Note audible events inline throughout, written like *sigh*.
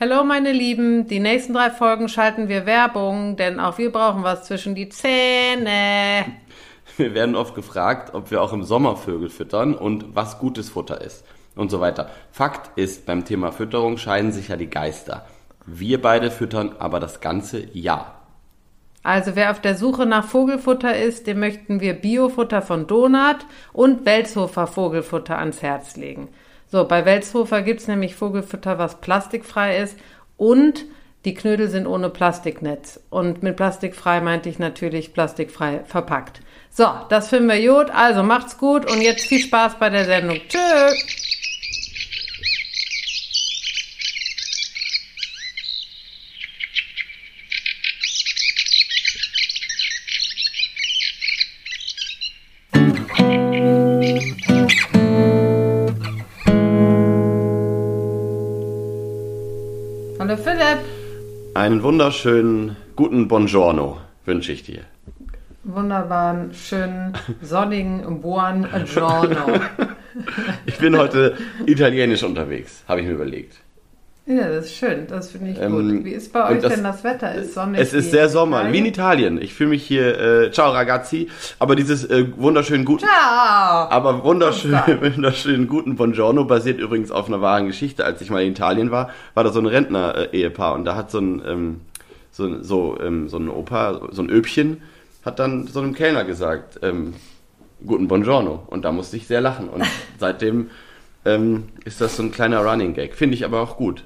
Hallo meine Lieben, die nächsten drei Folgen schalten wir Werbung, denn auch wir brauchen was zwischen die Zähne. Wir werden oft gefragt, ob wir auch im Sommer Vögel füttern und was gutes Futter ist und so weiter. Fakt ist, beim Thema Fütterung scheiden sich ja die Geister. Wir beide füttern aber das ganze Jahr. Also wer auf der Suche nach Vogelfutter ist, dem möchten wir Biofutter von Donat und Welshofer Vogelfutter ans Herz legen. So, bei Welshofer gibt's nämlich Vogelfutter, was plastikfrei ist und die Knödel sind ohne Plastiknetz. Und mit plastikfrei meinte ich natürlich plastikfrei verpackt. So, das finden wir gut. Also macht's gut und jetzt viel Spaß bei der Sendung. Tschüss. Einen wunderschönen guten Buongiorno wünsche ich dir. Wunderbaren, schönen, sonnigen Buongiorno. *laughs* Ich bin heute italienisch unterwegs, habe ich mir überlegt. Ja, das ist schön, das finde ich Ähm, gut. Wie ist bei euch das- denn das Wetter? Ist sonnig? Es ist sehr in Sommer, Italien? wie in Italien. Ich fühle mich hier, äh, ciao ragazzi, aber dieses äh, wunderschönen guten, Ciao! aber wunderschön, Guten *laughs* wunderschönen guten Buongiorno basiert übrigens auf einer wahren Geschichte. Als ich mal in Italien war, war da so ein Rentner-Ehepaar und da hat so ein, ähm, so, so, ähm, so ein Opa, so ein Öbchen, hat dann so einem Kellner gesagt, ähm, guten Buongiorno. Und da musste ich sehr lachen. Und *laughs* seitdem ähm, ist das so ein kleiner Running Gag. Finde ich aber auch gut.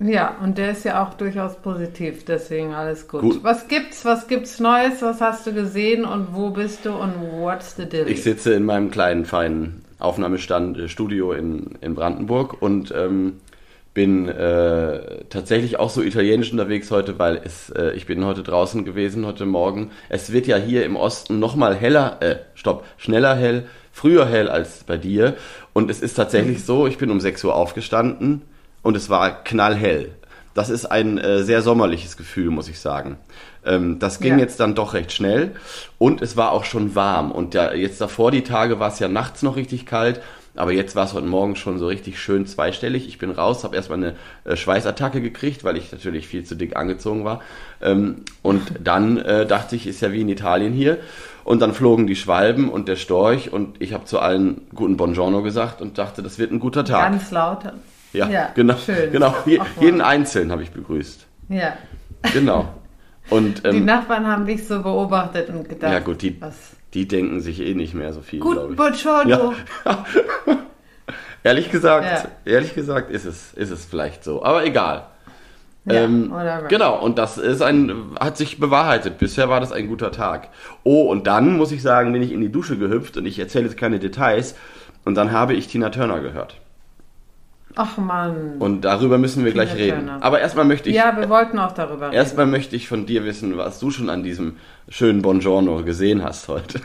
Ja, und der ist ja auch durchaus positiv, deswegen alles gut. Gut. Was gibt's? Was gibt's Neues? Was hast du gesehen und wo bist du und what's the deal? Ich sitze in meinem kleinen, feinen Aufnahmestand, äh, Studio in, in Brandenburg und ähm, bin äh, tatsächlich auch so italienisch unterwegs heute, weil es, äh, ich bin heute draußen gewesen, heute Morgen. Es wird ja hier im Osten nochmal heller, äh, stopp, schneller hell, früher hell als bei dir. Und es ist tatsächlich so, ich bin um 6 Uhr aufgestanden und es war knallhell. Das ist ein äh, sehr sommerliches Gefühl, muss ich sagen. Ähm, das ging Ja. jetzt dann doch recht schnell und es war auch schon warm. Und ja, jetzt davor die Tage war es ja nachts noch richtig kalt, aber jetzt war es heute Morgen schon so richtig schön zweistellig. Ich bin raus, habe erstmal eine äh, Schweißattacke gekriegt, weil ich natürlich viel zu dick angezogen war. Ähm, und dann äh, dachte ich, ist ja wie in Italien hier. Und dann flogen die Schwalben und der Storch und ich habe zu allen guten Buongiorno gesagt und dachte, das wird ein guter Tag. Ganz laut. ja, ja, genau. schön. genau. Je, jeden einzeln habe ich begrüßt. Ja. Genau. Und Die ähm, Nachbarn haben dich so beobachtet und gedacht, ja gut, die, was? die denken sich eh nicht mehr so viel, glaube Gut, ich. Buongiorno. Ja. *laughs* Ehrlich gesagt, Ja. ehrlich gesagt ist es, ist es vielleicht so. Aber egal. Ja, ähm, whatever. genau, und das ist ein, hat sich bewahrheitet. Bisher war das ein guter Tag. Oh, und dann muss ich sagen, bin ich in die Dusche gehüpft und ich erzähle jetzt keine Details. Und dann habe ich Tina Turner gehört. Ach Mann. Und darüber müssen wir Tina gleich reden. Turner. Aber erstmal möchte ich, ja, wir wollten auch darüber reden. erstmal möchte ich von dir wissen, was du schon an diesem schönen Buongiorno gesehen hast heute.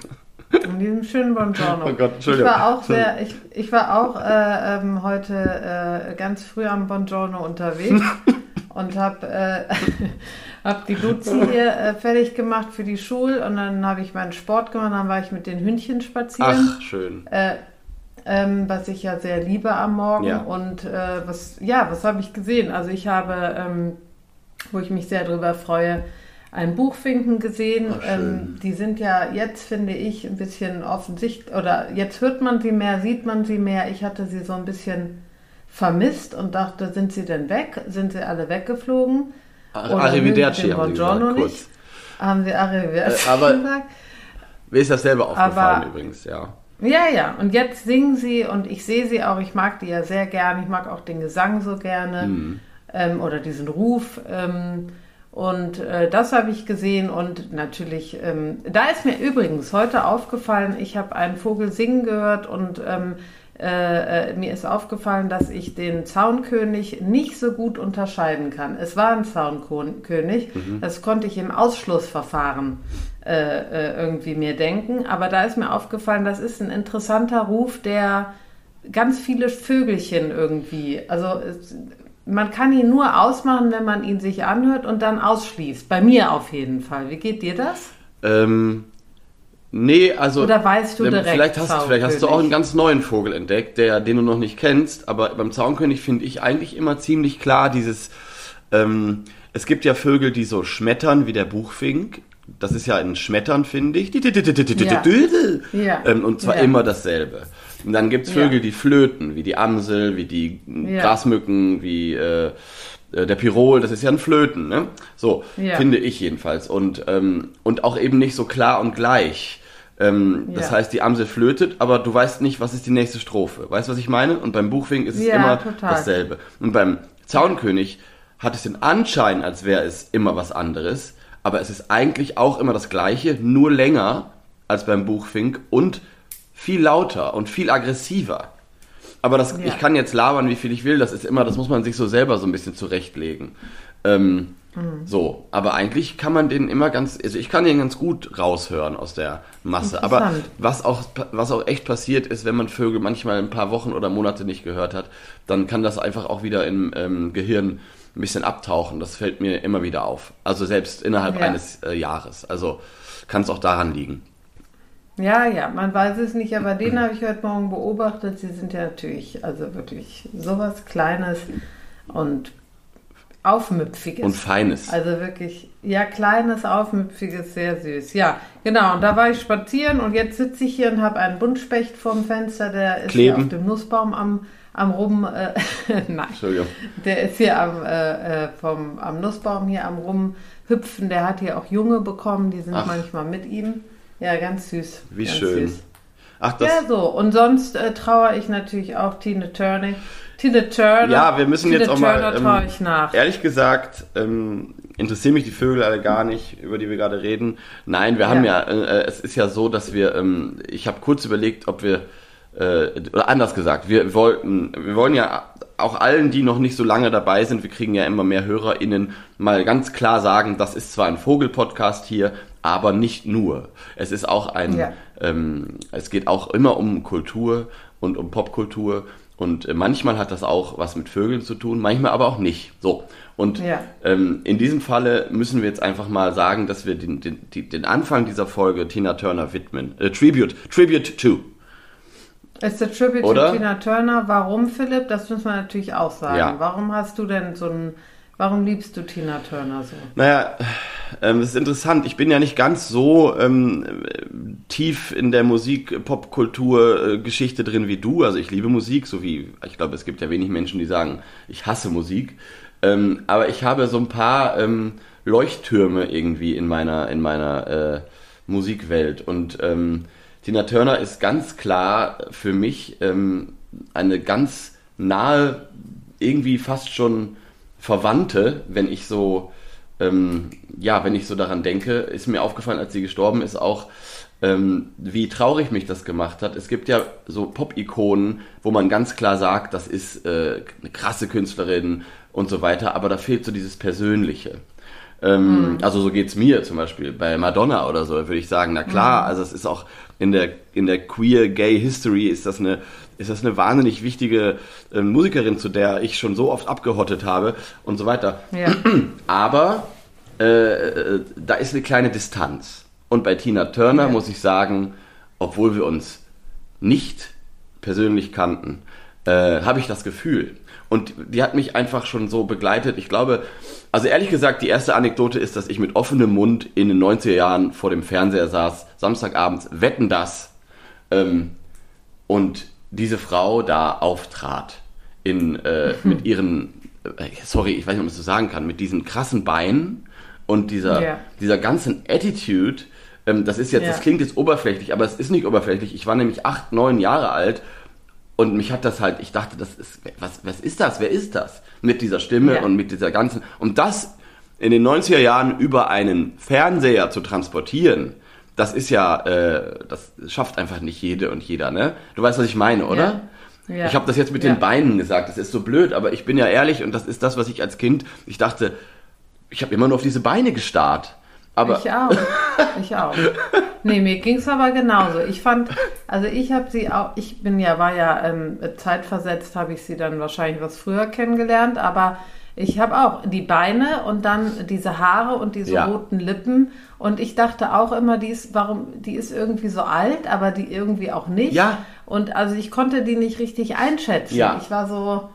In diesem schönen Buongiorno. Oh Gott, ich Entschuldigung. war auch sehr, ich, ich war auch äh, ähm, heute äh, ganz früh am Buongiorno unterwegs *laughs* und habe äh, *laughs* hab die Luzi hier äh, fertig gemacht für die Schule und dann habe ich meinen Sport gemacht, dann war ich mit den Hündchen spazieren. Ach, schön. Äh, ähm, was ich ja sehr liebe am Morgen. Ja. Und äh, was, ja, was habe ich gesehen? Also ich habe, ähm, wo ich mich sehr drüber freue, ein Buchfinken gesehen. Ach, ähm, die sind ja jetzt, finde ich, ein bisschen offensichtlich, oder jetzt hört man sie mehr, sieht man sie mehr. Ich hatte sie so ein bisschen vermisst und dachte, sind sie denn weg? Sind sie alle weggeflogen? Arrivederci haben die gesagt, kurz. nicht? Haben sie Arrivederci Äh, aber- gesagt? Mir ist das selber aufgefallen Aber- übrigens, ja. Ja, ja. Und jetzt singen sie und ich sehe sie auch. Ich mag die ja sehr gern. Ich mag auch den Gesang so gerne Mhm. ähm, oder diesen Ruf. Ähm, und äh, das habe ich gesehen und natürlich, ähm, da ist mir übrigens heute aufgefallen, ich habe einen Vogel singen gehört und ähm, äh, äh, mir ist aufgefallen, dass ich den Zaunkönig nicht so gut unterscheiden kann. Es war ein Zaunkönig, das konnte ich im Ausschlussverfahren äh, äh, irgendwie mir denken, aber da ist mir aufgefallen, das ist ein interessanter Ruf, der ganz viele Vögelchen irgendwie, also man kann ihn nur ausmachen, wenn man ihn sich anhört und dann ausschließt. Bei mir auf jeden Fall. Wie geht dir das? Ähm, Nee, also. Oder weißt du direkt Vielleicht hast, vielleicht hast du auch einen ganz neuen Vogel entdeckt, der, den du noch nicht kennst. Aber beim Zaunkönig finde ich eigentlich immer ziemlich klar dieses. Ähm, es gibt ja Vögel, die so schmettern wie der Buchfink. Das ist ja ein Schmettern, finde ich. Ja. *laughs* Ähm, und zwar ja. immer dasselbe. Und dann gibt es Vögel, die flöten, wie die Amsel, wie die Grasmücken, wie äh, äh, der Pirol, das ist ja ein Flöten, ne? So, finde ich jedenfalls. Und, ähm, und auch eben nicht so klar und gleich. Ähm, ja. Das heißt, die Amsel flötet, aber du weißt nicht, was ist die nächste Strophe. Weißt du, was ich meine? Und beim Buchfink ist es ja, immer total. dasselbe. Und beim Zaunkönig hat es den Anschein, als wäre es immer was anderes, aber es ist eigentlich auch immer das Gleiche, nur länger als beim Buchfink und viel lauter und viel aggressiver. Aber das, ja. ich kann jetzt labern, wie viel ich will, das ist immer, das muss man sich so selber so ein bisschen zurechtlegen. Ähm, Mhm. So, aber eigentlich kann man den immer ganz, also ich kann den ganz gut raushören aus der Masse. Aber was auch, was auch echt passiert ist, wenn man Vögel manchmal ein paar Wochen oder Monate nicht gehört hat, dann kann das einfach auch wieder im ähm, Gehirn ein bisschen abtauchen. Das fällt mir immer wieder auf. Also selbst innerhalb ja. eines äh, Jahres. Also kann es auch daran liegen. Ja, ja, man weiß es nicht, aber den habe ich heute Morgen beobachtet. Sie sind ja natürlich, also wirklich sowas Kleines und Aufmüpfiges. Und Feines. Also wirklich, ja, kleines, aufmüpfiges, sehr süß. Ja, genau. Und da war ich spazieren und jetzt sitze ich hier und habe einen Buntspecht vorm Fenster, der ist Kleben. hier auf dem Nussbaum am, am rum. Äh, *laughs* nein. Der ist hier am, äh, äh, vom, am Nussbaum hier am rumhüpfen. Der hat hier auch Junge bekommen, die sind Ach. manchmal mit ihm. Ja, ganz süß. Wie ganz schön. Süß. Ach, das ja, so. Und sonst äh, trauere ich natürlich auch Tina Turner. Tina Turner. Ja, wir müssen Tina jetzt auch Turner mal. Ähm, ehrlich gesagt, ähm, interessieren mich die Vögel alle gar nicht, über die wir gerade reden. Nein, wir haben ja, äh, es ist ja so, dass wir, ähm, ich habe kurz überlegt, ob wir, äh, oder anders gesagt, wir wollten, wir wollen ja auch allen, die noch nicht so lange dabei sind, wir kriegen ja immer mehr HörerInnen, mal ganz klar sagen, das ist zwar ein Vogel-Podcast hier, aber nicht nur. Es ist auch ein, ja. ähm, es geht auch immer um Kultur und um Popkultur und äh, manchmal hat das auch was mit Vögeln zu tun, manchmal aber auch nicht. So. Und ja. ähm, in diesem Falle müssen wir jetzt einfach mal sagen, dass wir den, den, den Anfang dieser Folge Tina Turner widmen. Äh, Tribute, Tribute to. Ist der Tribute Oder? to Tina Turner. Warum, Philipp? Das müssen wir natürlich auch sagen. Ja. Warum hast du denn so ein Warum liebst du Tina Turner so? Naja, ähm, es ist interessant. Ich bin ja nicht ganz so ähm, tief in der Musik, Popkultur, äh, Geschichte drin wie du. Also ich liebe Musik, so wie ich glaube, es gibt ja wenig Menschen, die sagen, ich hasse Musik. Ähm, aber ich habe so ein paar ähm, Leuchttürme irgendwie in meiner in meiner äh, Musikwelt und ähm, Tina Turner ist ganz klar für mich ähm, eine ganz nahe, irgendwie fast schon Verwandte, wenn ich so, ähm, ja, wenn ich so daran denke, ist mir aufgefallen, als sie gestorben ist, auch ähm, wie traurig mich das gemacht hat. Es gibt ja so Pop-Ikonen, wo man ganz klar sagt, das ist äh, eine krasse Künstlerin und so weiter, aber da fehlt so dieses Persönliche. Ähm, mhm. Also so geht es mir zum Beispiel bei Madonna oder so, würde ich sagen, na klar, mhm. also es ist auch in der, in der queer gay History ist das eine ist das eine wahnsinnig wichtige äh, Musikerin, zu der ich schon so oft abgehottet habe und so weiter. Ja. *clears throat* Aber äh, äh, da ist eine kleine Distanz. Und bei Tina Turner ja. muss ich sagen, obwohl wir uns nicht persönlich kannten, äh, habe ich das Gefühl. Und die hat mich einfach schon so begleitet. Ich glaube, also ehrlich gesagt, die erste Anekdote ist, dass ich mit offenem Mund in den 90er Jahren vor dem Fernseher saß, Samstagabends, wetten das. Ähm, und diese Frau da auftrat in, äh, mhm. mit ihren, äh, sorry, ich weiß nicht, ob man das so sagen kann, mit diesen krassen Beinen und dieser, yeah. dieser ganzen Attitude, ähm, das ist jetzt, yeah. das klingt jetzt oberflächlich, aber es ist nicht oberflächlich. Ich war nämlich acht, neun Jahre alt und mich hat das halt, ich dachte, das ist, was, was ist das? Wer ist das? Mit dieser Stimme yeah. und mit dieser ganzen, und das in den 90er Jahren über einen Fernseher zu transportieren, das ist ja, äh, das schafft einfach nicht jede und jeder, ne? Du weißt, was ich meine, oder? Ja. ja. Ich habe das jetzt mit ja. den Beinen gesagt, das ist so blöd, aber ich bin ja ehrlich und das ist das, was ich als Kind, ich dachte, ich habe immer nur auf diese Beine gestarrt. Aber ich auch. Ich auch. Nee, mir ging es aber genauso. Ich fand, also ich habe sie auch, ich bin ja, war ja ähm, zeitversetzt, habe ich sie dann wahrscheinlich was früher kennengelernt, aber Ich habe auch die Beine und dann diese Haare und diese Ja. roten Lippen. Und ich dachte auch immer, die ist, warum, die ist irgendwie so alt, aber die irgendwie auch nicht. Ja. Und also ich konnte die nicht richtig einschätzen. Ja. Ich war so,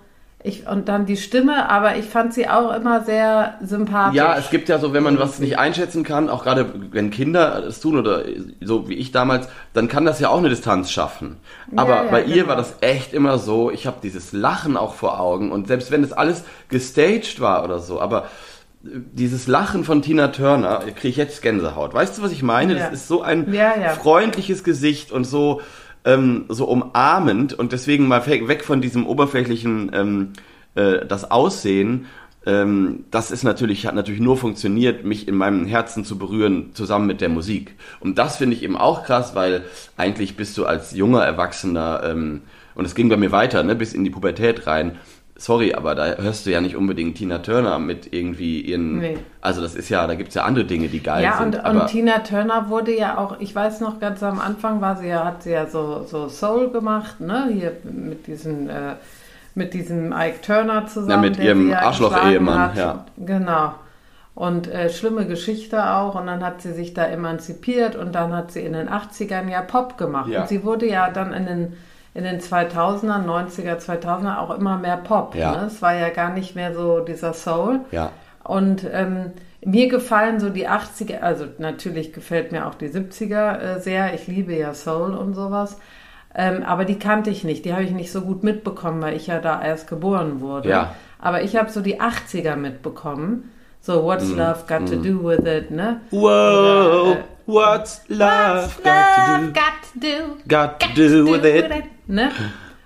ich, und dann die Stimme, aber ich fand sie auch immer sehr sympathisch. Ja, es gibt ja so, wenn man was nicht einschätzen kann, auch gerade wenn Kinder es tun oder so wie ich damals, dann kann das ja auch eine Distanz schaffen. Aber ja, bei ihr genau. war das echt immer so, ich habe dieses Lachen auch vor Augen und selbst wenn das alles gestaged war oder so, aber äh, dieses Lachen von Tina Turner, kriege ich jetzt Gänsehaut. Weißt du, was ich meine? Ja. Das ist so ein Ja, ja. freundliches Gesicht und so ähm, so umarmend und deswegen mal weg von diesem oberflächlichen ähm, äh, das Aussehen. Ähm, das ist natürlich hat natürlich nur funktioniert, mich in meinem Herzen zu berühren zusammen mit der Musik. Und das finde ich eben auch krass, weil eigentlich bist du als junger Erwachsener ähm, und es ging bei mir weiter, ne, bis in die Pubertät rein. Sorry, aber da hörst du ja nicht unbedingt Tina Turner mit irgendwie ihren. Nee. Also das ist ja, da gibt's ja andere Dinge, die geil Ja, sind. und, aber und Tina Turner wurde ja auch, ich weiß noch, ganz am Anfang war sie ja, hat sie ja so, so Soul gemacht, ne? Hier mit diesen, äh, mit diesem Ike Turner zusammen. Ja, mit ihrem ja Arschloch-Ehemann, ja. Genau. Und äh, schlimme Geschichte auch. Und dann hat sie sich da emanzipiert und dann hat sie in den 80ern ja Pop gemacht. Ja. Und sie wurde ja dann in den, in den 2000er, 90er, 2000er auch immer mehr Pop. Ja. Ne? Es war ja gar nicht mehr so dieser Soul. ja. Und ähm, mir gefallen so die 80er, also natürlich gefällt mir auch die 70er äh, sehr. Ich liebe ja Soul und sowas. Ähm, aber die kannte ich nicht. Die habe ich nicht so gut mitbekommen, weil ich ja da erst geboren wurde. Ja. Aber ich habe so die 80er mitbekommen. So, what's Mhm. love got to do with it, ne? Whoa, Oder, äh, what's love What's got to love do? got to do? Got to do with it. Ne?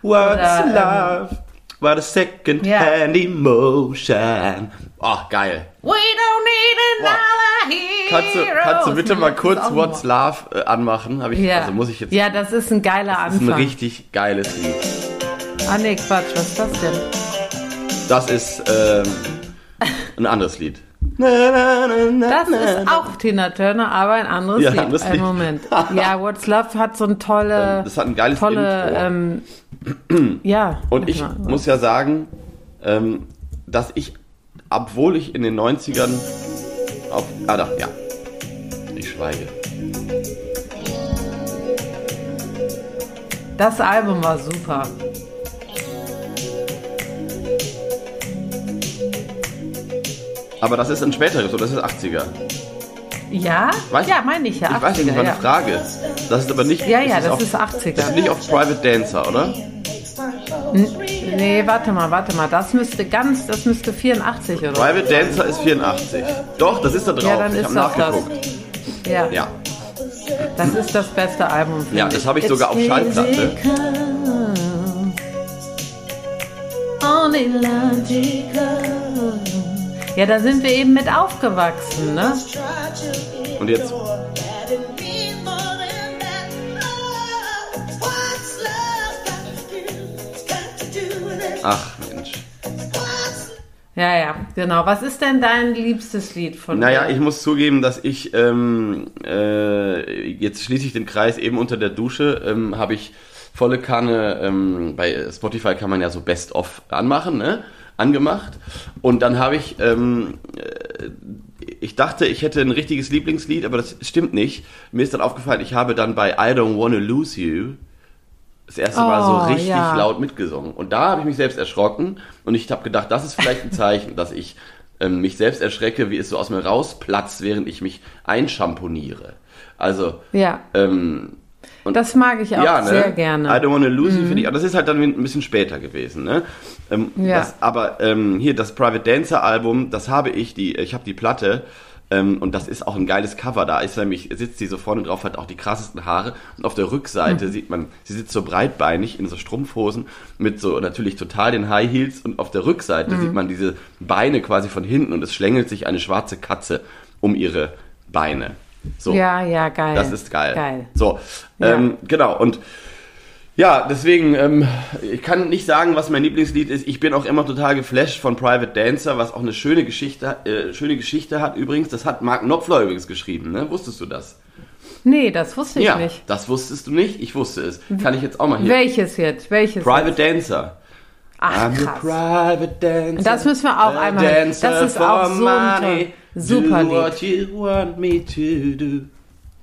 What's Oder, ähm, love? What a second Ja. hand emotion. Oh, geil. We don't need another hero. Kannst du, kannst du bitte mal Das kurz What's Love äh, anmachen? Hab ich, Ja. Also muss ich jetzt. ja, das ist ein geiler das ist ein Anfang. richtig geiles Lied. ah, nee, Quatsch, was ist das denn? Das ist ähm, ein anderes Lied. Das ist auch Tina Turner, aber ein anderes Ja, Lied. anderes Lied. Moment. *laughs* Ja, What's Love hat so ein tolle, Das hat ein geiles tolle, ähm, *clears throat* ja. Und ich mal. muss ja sagen, ähm, dass ich, obwohl ich in den 90ern auf. Ah, da, ja. Ich schweige. Das Album war super. Aber das ist ein späteres, oder das ist 80er. Ja? Weiß- ja, meine ich ja. Ich weiß nicht, das 80er, war eine ja. Frage. Das ist aber nicht. Ja, ja, ist das auf, ist 80er. Das ist nicht auf Private Dancer, oder? Nee, warte mal, warte mal. Das müsste ganz, das müsste 84 oder. Private Dancer ist 84. Doch, das ist da drauf. Ja, dann ich ist das das. nachgeguckt. Ja, Ja. das ist das beste Album. Ja, das habe ich sogar auf Schallplatte. Only logical. Ja, da sind wir eben mit aufgewachsen, ne? Und jetzt. Ach, Mensch. Ja, ja, genau. Was ist denn dein liebstes Lied von Naja, ihr? ich muss zugeben, dass ich, ähm, äh, jetzt schließe ich den Kreis, eben unter der Dusche ähm, habe ich volle Kanne, ähm, bei Spotify kann man ja so Best-of anmachen, ne? Angemacht. Und dann habe ich, ähm, äh, ich dachte, ich hätte ein richtiges Lieblingslied, aber das stimmt nicht. Mir ist dann aufgefallen, ich habe dann bei I Don't Wanna Lose You das erste Mal Oh, so richtig ja. laut mitgesungen. Und da habe ich mich selbst erschrocken und ich habe gedacht, das ist vielleicht ein Zeichen, dass ich ähm, mich selbst erschrecke, wie es so aus mir rausplatzt, während ich mich einschamponiere. Also, Ja, ähm, und das mag ich auch ja, ne? sehr gerne. Mhm. I don't wanna lose you, finde ich. Aber das ist halt dann ein bisschen später gewesen, ne? Ähm, Ja. das, aber ähm, hier das Private Dancer Album, das habe ich, die, ich habe die Platte. Ähm, und das ist auch ein geiles Cover. Da ist nämlich, sitzt sie so vorne drauf, hat auch die krassesten Haare. Und auf der Rückseite Mhm. sieht man, sie sitzt so breitbeinig in so Strumpfhosen mit so natürlich total den High Heels. Und auf der Rückseite Mhm. sieht man diese Beine quasi von hinten und es schlängelt sich eine schwarze Katze um ihre Beine. So. Ja, ja, geil. Das ist geil. Geil. So, Ja. ähm, genau. Und ja, deswegen, ähm, ich kann nicht sagen, was mein Lieblingslied ist. Ich bin auch immer total geflasht von Private Dancer, was auch eine schöne Geschichte, äh, schöne Geschichte hat übrigens. Das hat Mark Knopfler übrigens geschrieben, ne? Wusstest du das? Nee, das wusste ich ja, nicht. das wusstest du nicht. Ich wusste es. Kann ich jetzt auch mal hier. Welches jetzt? Welches? Private jetzt? Dancer. Ach, I'm krass. private dancer. Das müssen wir auch einmal Das ist auch so ein super Do what Lied. you want me to do.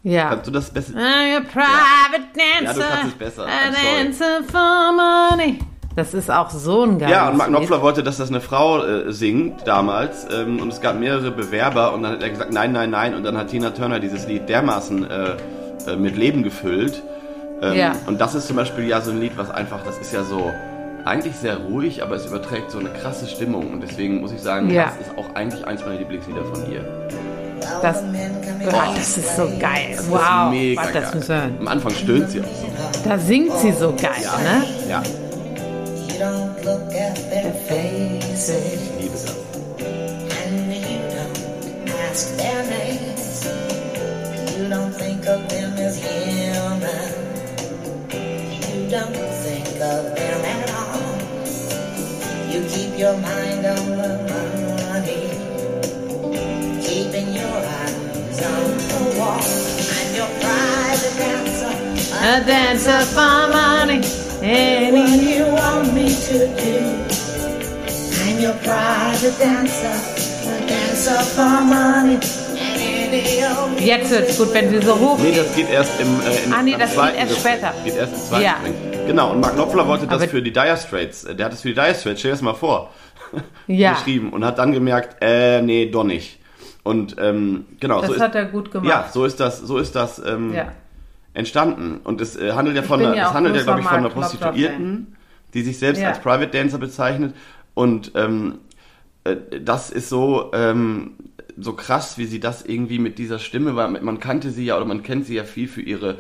Ja. Kannst du das besser? I'm your private dancer. Ja, du kannst es besser. A I'm sorry. dancer for money. Das ist auch so ein geiles Ja, und Mark. Knopfler wollte, dass das eine Frau äh, singt damals. Ähm, und es gab mehrere Bewerber und dann hat er gesagt, nein, nein, nein. Und dann hat Tina Turner dieses Lied dermaßen äh, äh, mit Leben gefüllt. Ähm, Ja. Und das ist zum Beispiel ja so ein Lied, was einfach, das ist ja so eigentlich sehr ruhig, aber es überträgt so eine krasse Stimmung. Und deswegen muss ich sagen, Ja. das ist auch eigentlich eins meiner Lieblingslieder von ihr. Das, oh, das ist so geil. Das wow. ist mega Warte, das geil. müssen wir hören. Am Anfang stöhnt sie auch so. Da singt sie so geil, ne? Ja, You don't look at their faces ich liebe das. and you don't ask their names. You don't think of them as human. You don't think of them at all. You keep your mind on the money, keeping your eyes on the wall. And your private dancer. A dancer for money. What Any- you want me to do? I'm your private dancer, a dancer for money. Jetzt wird's gut, wenn sie so hoch Nee, das geht erst im, äh, im Ah, nee, das geht erst später. Geht erst im zweiten Ja. Genau, und Mark Knopfler wollte das Aber- für die Dire Straits, äh, der hat das für die Dire Straits, stell dir das mal vor, *laughs* Ja. geschrieben und hat dann gemerkt, äh, nee, doch nicht. Und ähm, genau, Das so ist, hat er gut gemacht. ja, so ist das, so ist das ähm, Ja. entstanden. Und es äh, handelt ja von bin einer, ja es auch handelt ja, großer glaube ich, von einer Mark Knopfler-Fan. Prostituierten, die sich selbst Ja. als Private Dancer bezeichnet. Und ähm, äh, das ist so, ähm, so krass, wie sie das irgendwie mit dieser Stimme, weil man kannte sie ja oder man kennt sie ja viel für ihre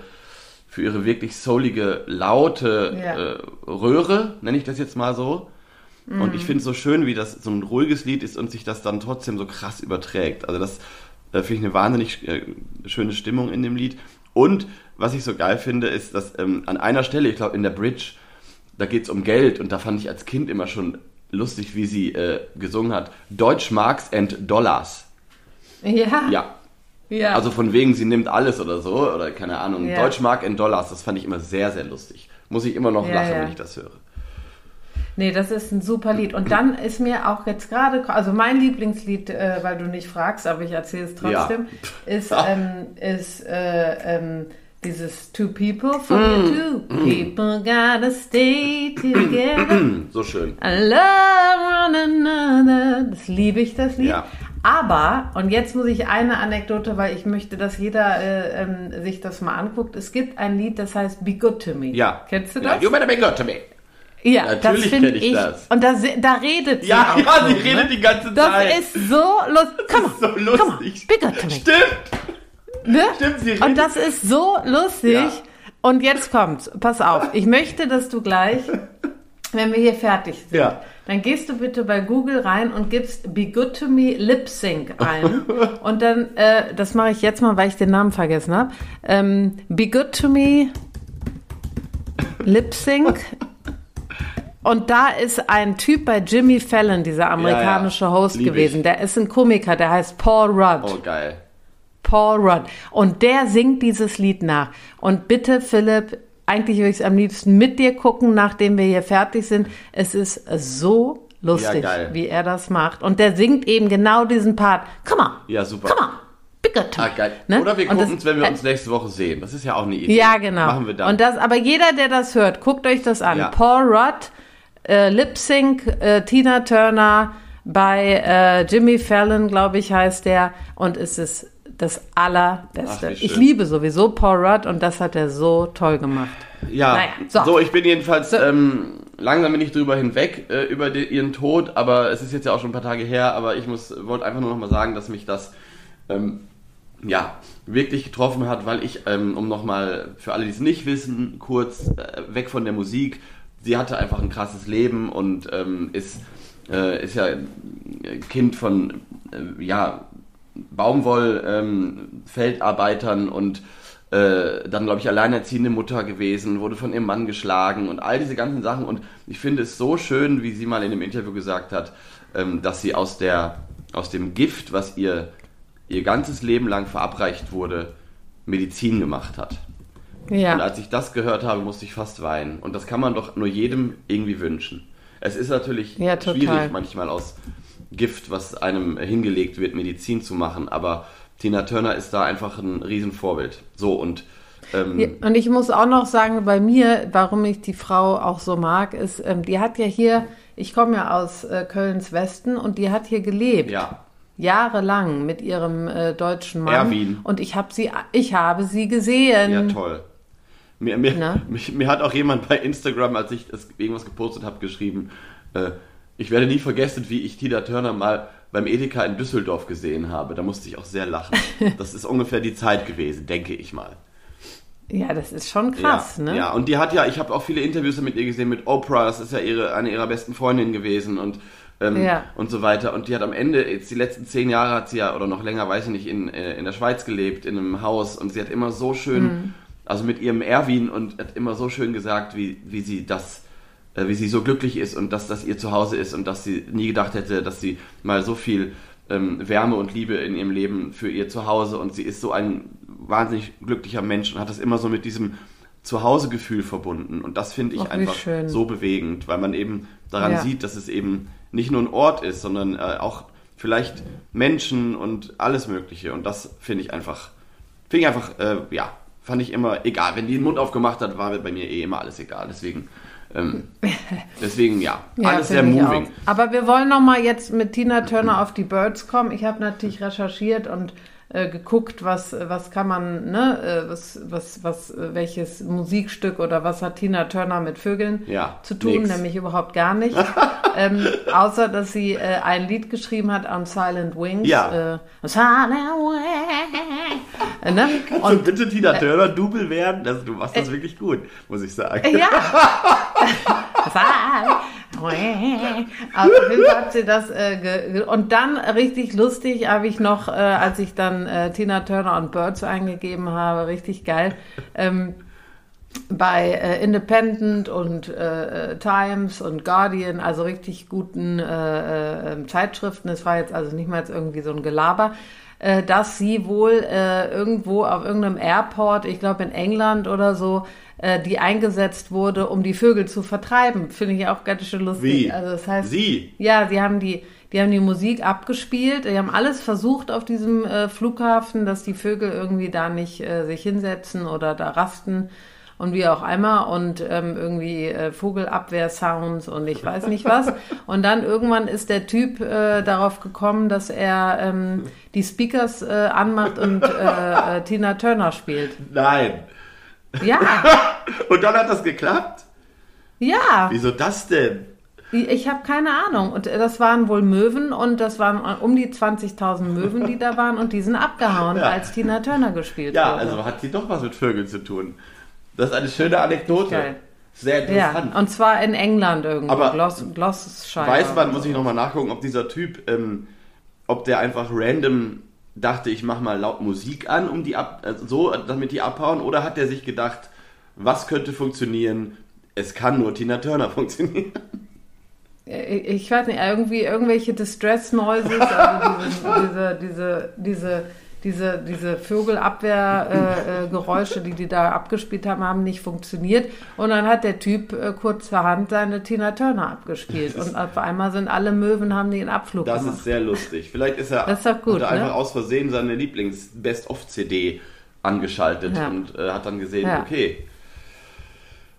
für ihre wirklich soulige, laute Ja. äh, Röhre, nenne ich das jetzt mal so. Und Mhm. ich finde es so schön, wie das so ein ruhiges Lied ist und sich das dann trotzdem so krass überträgt. Also das äh, finde ich eine wahnsinnig äh, schöne Stimmung in dem Lied. Und was ich so geil finde, ist, dass ähm, an einer Stelle, ich glaube in der Bridge, da geht es um Geld und da fand ich als Kind immer schon lustig, wie sie äh, gesungen hat. Deutschmarks and Dollars. Ja. Ja, ja. also von wegen, sie nimmt alles oder so, oder keine Ahnung. Ja. Deutschmark in Dollars, das fand ich immer sehr, sehr lustig. Muss ich immer noch Ja, lachen, ja. wenn ich das höre. Nee, das ist ein super Lied. Und dann ist mir auch jetzt gerade, also mein Lieblingslied, äh, weil du nicht fragst, aber ich erzähle es trotzdem, *laughs* ist, ähm, ist äh, ähm, dieses Two People from Mm. two people gotta stay together. *clears throat* So schön. I love one another. Das liebe ich, das Lied. Ja. Aber, und jetzt muss ich eine Anekdote, weil ich möchte, dass jeder äh, ähm, sich das mal anguckt. Es gibt ein Lied, das heißt Be Good to Me. Ja. Kennst du Ja, das? you better be good to me. Ja, Natürlich das finde kenn ich ich. das. Und da, da redet sie Ja, *laughs* ja, so, sie ne? redet die ganze Das Zeit. ist so lustig. Komm so on, lustig. komm on, be good to me. Stimmt. Ne? Stimmt, sie redet- Und das ist so lustig. Ja. Und jetzt kommt's. Pass auf. Ich möchte, dass du gleich, *laughs* wenn wir hier fertig sind, Ja. dann gehst du bitte bei Google rein und gibst Be Good to Me Lip Sync ein. *laughs* und dann, äh, das mache ich jetzt mal, weil ich den Namen vergessen habe. Ähm, Be Good to Me Lip Sync. *laughs* Und da ist ein Typ bei Jimmy Fallon, dieser amerikanische Host Lieb ich. gewesen. Der ist ein Komiker, der heißt Paul Rudd. Oh, geil. Paul Rudd. Und der singt dieses Lied nach. Und bitte, Philipp, eigentlich würde ich es am liebsten mit dir gucken, nachdem wir hier fertig sind. Es ist so lustig, Ja, wie er das macht. Und der singt eben genau diesen Part. Come on. Ja, super. Come on. Ah, geil. Ne? Oder wir gucken es, wenn wir uns nächste Woche sehen. Das ist ja auch eine Idee. Ja, genau. Machen wir dann. Und das, aber jeder, der das hört, guckt euch das an. Ja. Paul Rudd, äh, Lip Sync, äh, Tina Turner bei äh, Jimmy Fallon, glaube ich, heißt der. Und es ist das Allerbeste. Ach, ich liebe sowieso Paul Rudd und das hat er so toll gemacht. Ja, Naja, so. so. ich bin jedenfalls, So. ähm, langsam bin ich drüber hinweg, äh, über die, ihren Tod, aber es ist jetzt ja auch schon ein paar Tage her, aber ich muss, wollte einfach nur noch mal sagen, dass mich das, ähm, ja, wirklich getroffen hat, weil ich, ähm, um nochmal, für alle, die es nicht wissen, kurz äh, weg von der Musik, sie hatte einfach ein krasses Leben und ähm, ist, äh, ist ja Kind von, äh, ja, Baumwoll-Feldarbeitern und äh, dann, glaube ich, alleinerziehende Mutter gewesen, wurde von ihrem Mann geschlagen und all diese ganzen Sachen. Und ich finde es so schön, wie sie mal in einem Interview gesagt hat, ähm, dass sie aus, der, aus dem Gift, was ihr ihr ganzes Leben lang verabreicht wurde, Medizin gemacht hat. Und Ja. als ich das gehört habe, musste ich fast weinen. Und das kann man doch nur jedem irgendwie wünschen. es ist natürlich Ja, schwierig, manchmal aus Gift, was einem hingelegt wird, Medizin zu machen, aber Tina Turner ist da einfach ein Riesenvorbild. So, und ähm, Ja, und ich muss auch noch sagen, bei mir, warum ich die Frau auch so mag, ist, ähm, die hat ja hier, ich komme ja aus äh, Kölns Westen und die hat hier gelebt. ja, Jahrelang mit ihrem äh, deutschen Mann. Erwin. Und ich habe sie, ich habe sie gesehen. ja, toll. Mir, mir, Na? mich, mir hat auch jemand bei Instagram, als ich das irgendwas gepostet habe, geschrieben, äh, ich werde nie vergessen, wie ich Tina Turner mal beim Edeka in Düsseldorf gesehen habe. Da musste ich auch sehr lachen. *laughs* Das ist ungefähr die Zeit gewesen, denke ich mal. Ja, das ist schon krass, ja, ne? Ja, und die hat ja, ich habe auch viele Interviews mit ihr gesehen, mit Oprah, das ist ja ihre, eine ihrer besten Freundinnen gewesen und, ähm, Ja. und so weiter. Und die hat am Ende, jetzt die letzten zehn Jahre hat sie ja, oder noch länger, weiß ich nicht, in, äh, in der Schweiz gelebt, in einem Haus und sie hat immer so schön, Mhm. also mit ihrem Erwin und hat immer so schön gesagt, wie, wie sie das, wie sie so glücklich ist und dass das ihr Zuhause ist und dass sie nie gedacht hätte, dass sie mal so viel ähm, Wärme und Liebe in ihrem Leben für ihr Zuhause und sie ist so ein wahnsinnig glücklicher Mensch und hat das immer so mit diesem Zuhausegefühl verbunden und das finde ich wie einfach schön. so bewegend, weil man eben daran Ja. sieht, dass es eben nicht nur ein Ort ist, sondern äh, auch vielleicht Menschen und alles Mögliche und das finde ich einfach, finde ich einfach, äh, ja, fand ich immer egal. Wenn die den Mund aufgemacht hat, war bei mir eh immer alles egal. Deswegen, ähm, *laughs* deswegen ja, Ja, alles sehr moving. Aber wir wollen noch mal jetzt mit Tina Turner auf die Birds kommen. Ich habe natürlich recherchiert und äh, geguckt, was was kann man, ne, äh, was was was äh, welches Musikstück oder was hat Tina Turner mit Vögeln Ja, zu tun? nix. Nämlich überhaupt gar nicht. *laughs* ähm, außer dass sie äh, ein Lied geschrieben hat on Silent Wings. Ja. Äh, Silent Wings. Äh, ne? Und Und bitte Tina Turner Double werden, das, du machst das wirklich gut, muss ich sagen. Ja. Also *laughs* auf jeden Fall hat sie das äh, und dann richtig lustig habe ich noch, äh, als ich dann äh, Tina Turner und Birds eingegeben habe, richtig geil. Ähm, bei äh, Independent und äh, äh, Times und Guardian, also richtig guten äh, äh, Zeitschriften, es war jetzt also nicht mal jetzt irgendwie so ein Gelaber, äh, dass sie wohl äh, irgendwo auf irgendeinem Airport, ich glaube in England oder so, äh, die eingesetzt wurde, um die Vögel zu vertreiben. Finde ich auch ganz schön lustig. Wie? Also das heißt, Sie? ja, sie haben die, die haben die Musik abgespielt, die haben alles versucht auf diesem äh, Flughafen, dass die Vögel irgendwie da nicht äh, sich hinsetzen oder da rasten und wie auch immer und ähm, irgendwie äh, Vogelabwehr-Sounds und ich weiß nicht was. *laughs* Und dann irgendwann ist der Typ äh, darauf gekommen, dass er ähm, die Speakers äh, anmacht und äh, äh, Tina Turner spielt. Nein. Ja, *laughs* Und dann hat das geklappt? ja. Wieso das denn? Ich habe keine Ahnung. Und äh, das waren wohl Möwen und das waren um die 20.000 Möwen, die da waren und die sind abgehauen, Ja. als Tina Turner gespielt Ja, wurde. also hat sie doch was mit Vögeln zu tun. Das ist eine schöne Anekdote. Geil. Sehr ja, interessant. und zwar in England irgendwo, Aber Glos Gloucestershire. Weiß man, muss ich nochmal nachgucken, ob dieser Typ, ähm, ob der einfach random dachte, ich mach mal laut Musik an, um die ab, also so, damit die abhauen, oder hat der sich gedacht, was könnte funktionieren? Es kann nur Tina Turner *laughs* funktionieren. Ich weiß nicht, irgendwie irgendwelche Distress Noises, also diese, diese, diese, diese, diese, diese Vogelabwehrgeräusche, äh, Geräusche, die die da abgespielt haben, haben nicht funktioniert. Und dann hat der Typ äh, kurzerhand seine Tina Turner abgespielt. Und auf einmal sind alle Möwen, haben die einen Abflug Das gemacht. ist sehr lustig. Vielleicht ist er, Das ist gut, ne? einfach aus Versehen seine Lieblings-Best-of-CD angeschaltet Ja. und äh, hat dann gesehen, Ja. okay.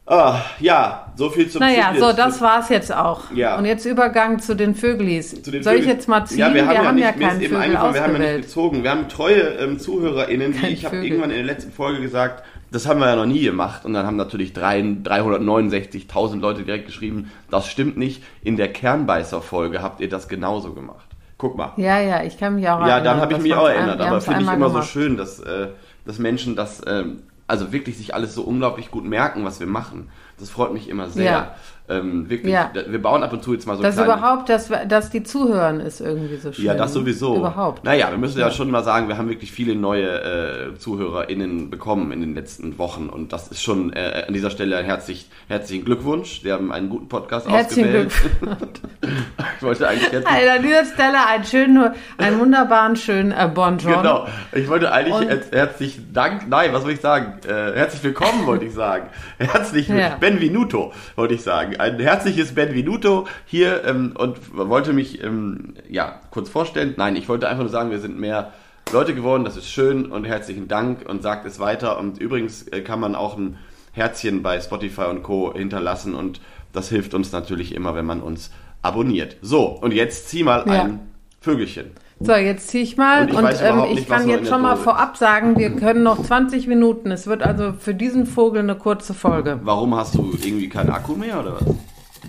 Ah, ja, so viel zum Naja, Fitness. so, das war's jetzt auch. Ja. Und jetzt Übergang zu den Vögelis. Zu den Soll ich Vögeln. jetzt mal ziehen? Ja, wir haben, ja, nicht, mir keinen ist eben Vögel wir haben ja nicht gezogen. Wir haben treue ähm, ZuhörerInnen, die ich habe irgendwann in der letzten Folge gesagt, das haben wir ja noch nie gemacht. Und dann haben natürlich drei- 369.000 Leute direkt geschrieben, das stimmt nicht. In der Kernbeißer-Folge habt ihr das genauso gemacht. Guck mal. Ja, ja, ich kann mich auch Ja, erinnern. dann habe ich mich wir auch erinnert. wir Aber finde ich immer so gemacht. schön, dass, äh, dass Menschen das, ähm, also wirklich sich alles so unglaublich gut merken, was wir machen. Das freut mich immer sehr. Ja. Ähm, wirklich, Ja. wir bauen ab und zu jetzt mal so Dass kleine... überhaupt, dass, wir- dass die zuhören, ist irgendwie so schön. Ja, das sowieso. Überhaupt. Naja, wir müssen ja, schon mal sagen, wir haben wirklich viele neue äh, ZuhörerInnen bekommen in den letzten Wochen und das ist schon äh, an dieser Stelle ein herzlich, herzlichen Glückwunsch. Sie haben einen guten Podcast Herzlichen ausgewählt. Glückwunsch. *laughs* ich wollte eigentlich jetzt Hey, an dieser Stelle einen schönen, einen wunderbaren, schönen äh, Bonjour. Genau. Ich wollte eigentlich Und- herzlichen Dank, nein, was soll ich sagen? Äh, herzlich willkommen, wollte ich sagen. *laughs* Herzlich Ja. Benvenuto, wollte ich sagen. Ein herzliches Benvenuto hier ähm, und wollte mich ähm, ja kurz vorstellen. Nein, ich wollte einfach nur sagen, wir sind mehr Leute geworden. Das ist schön und herzlichen Dank und sagt es weiter. Und übrigens äh, kann man auch ein Herzchen bei Spotify und Co. hinterlassen und das hilft uns natürlich immer, wenn man uns abonniert. So, und jetzt zieh mal Ja. ein Vögelchen. So, jetzt ziehe ich mal Und ich und, ähm, ich nicht, kann jetzt schon mal vorab sagen, wir können noch 20 Minuten. Es wird also für diesen Vogel eine kurze Folge. Warum hast du irgendwie keinen Akku mehr oder was?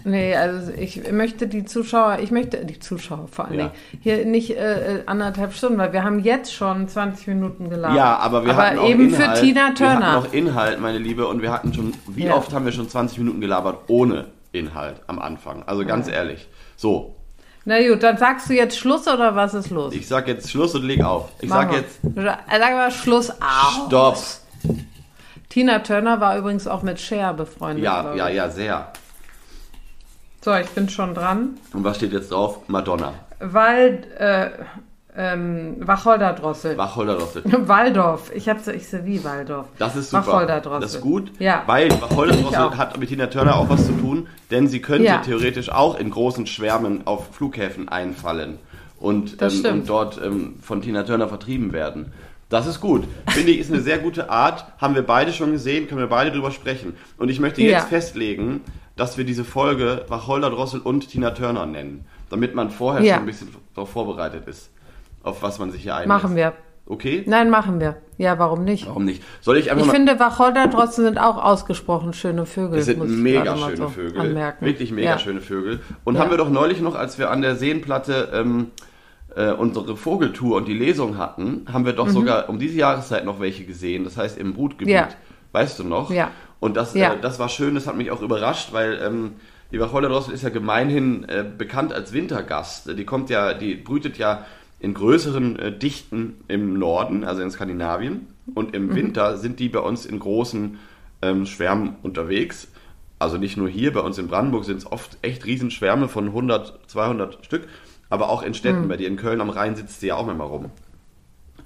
Nee, also ich möchte die Zuschauer, ich möchte die Zuschauer vor allen Ja. Dingen hier nicht äh, äh, anderthalb Stunden, weil wir haben jetzt schon 20 Minuten gelabert. Ja, aber wir hatten auch eben Inhalt. für Tina Wir hatten Turner. noch Inhalt, meine Liebe, und wir hatten schon, wie Ja. oft haben wir schon 20 Minuten gelabert ohne Inhalt am Anfang? Also ganz ehrlich. So, Na gut, dann sagst du jetzt Schluss oder was ist los? ich sag jetzt Schluss und leg auf. Ich Mach sag mal. jetzt Sag mal Schluss aus. Stopp. Tina Turner war übrigens auch mit Cher befreundet. Ja, ja, ja, sehr. So, ich bin schon dran. Und was steht jetzt drauf? Madonna. Wald, äh, ähm, Wacholderdrossel. Wacholderrossel. *laughs* Waldorf. Ich hab's, ich sehe wie Waldorf. Das ist super. Wacholderdrossel. Das ist gut, Ja. weil auch. hat mit Tina Turner auch was zu tun, denn sie könnte Ja. theoretisch auch in großen Schwärmen auf Flughäfen einfallen und, Das ähm, und dort ähm, von Tina Turner vertrieben werden. Das ist gut. Finde ich, ist eine sehr gute Art. Haben wir beide schon gesehen, können wir beide drüber sprechen. Und ich möchte jetzt Ja. festlegen, dass wir diese Folge Wacholder-Drossel und Tina Turner nennen, damit man vorher Ja. schon ein bisschen darauf vorbereitet ist, auf was man sich hier einlässt. Machen wir. Okay? Nein, machen wir. Ja, warum nicht? Warum nicht? Soll ich einfach Ich mal... finde, Wacholderdrossel sind auch ausgesprochen schöne Vögel. Das sind mega schöne so Vögel. Anmerken. Wirklich mega ja. schöne Vögel. Und Ja. haben wir doch neulich noch, als wir an der Seenplatte ähm, äh, unsere Vogeltour und die Lesung hatten, haben wir doch sogar um diese Jahreszeit noch welche gesehen. Das heißt im Brutgebiet. Mhm. Ja. Weißt du noch? Ja. Und das, äh, das war schön, das hat mich auch überrascht, weil ähm, die Wacholderdrossel ist ja gemeinhin äh, bekannt als Wintergast. Die kommt ja, die brütet ja in größeren äh, Dichten im Norden, also in Skandinavien. Und im Winter sind die bei uns in großen ähm, Schwärmen unterwegs. Also nicht nur hier, bei uns in Brandenburg sind es oft echt Riesenschwärme von 100, 200 Stück. Aber auch in Städten, bei dir in Köln am Rhein sitzt sie ja auch immer rum.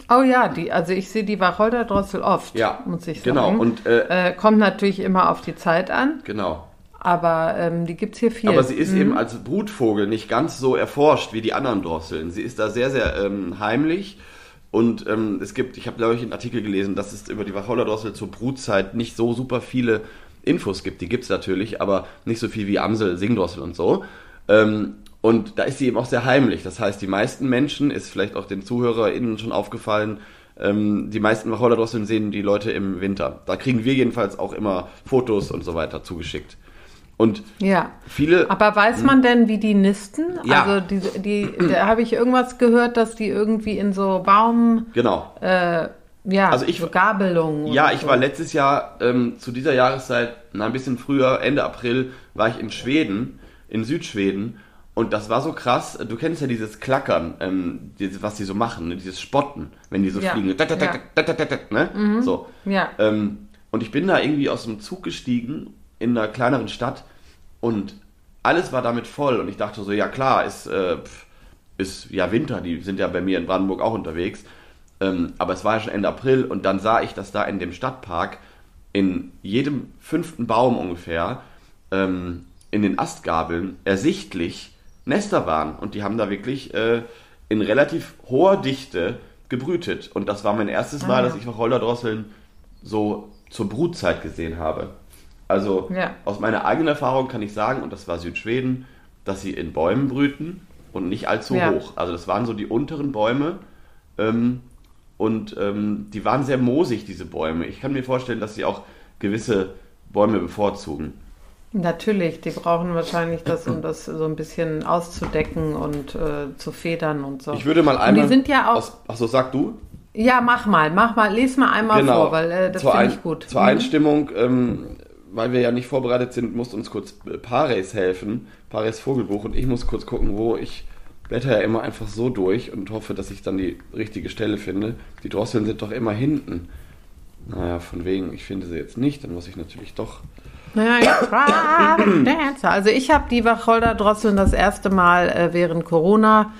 Oh ja, die, also ich sehe die Wacholderdrossel oft, Ja, muss ich genau. sagen. Und, äh, äh, kommt natürlich immer auf die Zeit an, Genau. Aber ähm, die gibt's hier viel. Aber sie ist eben als Brutvogel nicht ganz so erforscht wie die anderen Drosseln. Sie ist da sehr, sehr ähm, heimlich. Und ähm, es gibt, ich habe glaube ich einen Artikel gelesen, dass es über die Wacholderdrossel zur Brutzeit nicht so super viele Infos gibt. Die gibt es natürlich, aber nicht so viel wie Amsel, Singdrossel und so. Ähm, und da ist sie eben auch sehr heimlich. Das heißt, die meisten Menschen, ist vielleicht auch den ZuhörerInnen schon aufgefallen, ähm, die meisten Wacholderdrosseln sehen die Leute im Winter. Da kriegen wir jedenfalls auch immer Fotos und so weiter zugeschickt. Und ja. viele Aber weiß man denn, wie die nisten? Ja. Also die, die, da habe ich irgendwas gehört, dass die irgendwie in so Baum, Genau. äh, ja, Also ich- so Gabelungen. Ja, ich so. war letztes Jahr ähm, zu dieser Jahreszeit, na, ein bisschen früher, Ende April, war ich in Schweden, in Südschweden. Und das war so krass. Du kennst ja dieses Klackern, ähm, dieses, was die so machen, ne? dieses Spotten, wenn die so Ja, fliegen. Ja. ne? So. Ja. Ähm, und ich bin da irgendwie aus dem Zug gestiegen in einer kleineren Stadt und alles war damit voll. Und ich dachte so, ja klar, ist, äh, ist ja Winter, die sind ja bei mir in Brandenburg auch unterwegs. Ähm, aber es war ja schon Ende April und dann sah ich, dass da in dem Stadtpark in jedem fünften Baum ungefähr ähm, in den Astgabeln ersichtlich Nester waren. Und die haben da wirklich äh, in relativ hoher Dichte gebrütet. Und das war mein erstes Mal, Ah, ja. dass ich Wacholderdrosseln so zur Brutzeit gesehen habe. Also Ja. aus meiner eigenen Erfahrung kann ich sagen, und das war Südschweden, dass sie in Bäumen brüten und nicht allzu Ja. hoch. Also das waren so die unteren Bäume ähm, und ähm, die waren sehr moosig, diese Bäume. Ich kann mir vorstellen, dass sie auch gewisse Bäume bevorzugen. Natürlich, die brauchen wahrscheinlich das, um das so ein bisschen auszudecken und äh, zu federn und so. Ich würde mal und einmal. die sind ja auch. Aus, achso, sag du? ja, mach mal, mach mal, les mal einmal vor, weil äh, das finde ich gut. Zur Mhm. Einstimmung, ähm, weil wir ja nicht vorbereitet sind, muss uns kurz äh, Pares helfen. Pares Vogelbuch. Und ich muss kurz gucken, wo ich blätter ja immer einfach so durch und hoffe, dass ich dann die richtige Stelle finde. Die Drosseln sind doch immer hinten. Naja, von wegen, ich finde sie jetzt nicht, dann muss ich natürlich doch. Naja, Herzer. *coughs* Also ich habe die Wacholderdrosseln das erste Mal äh, während Corona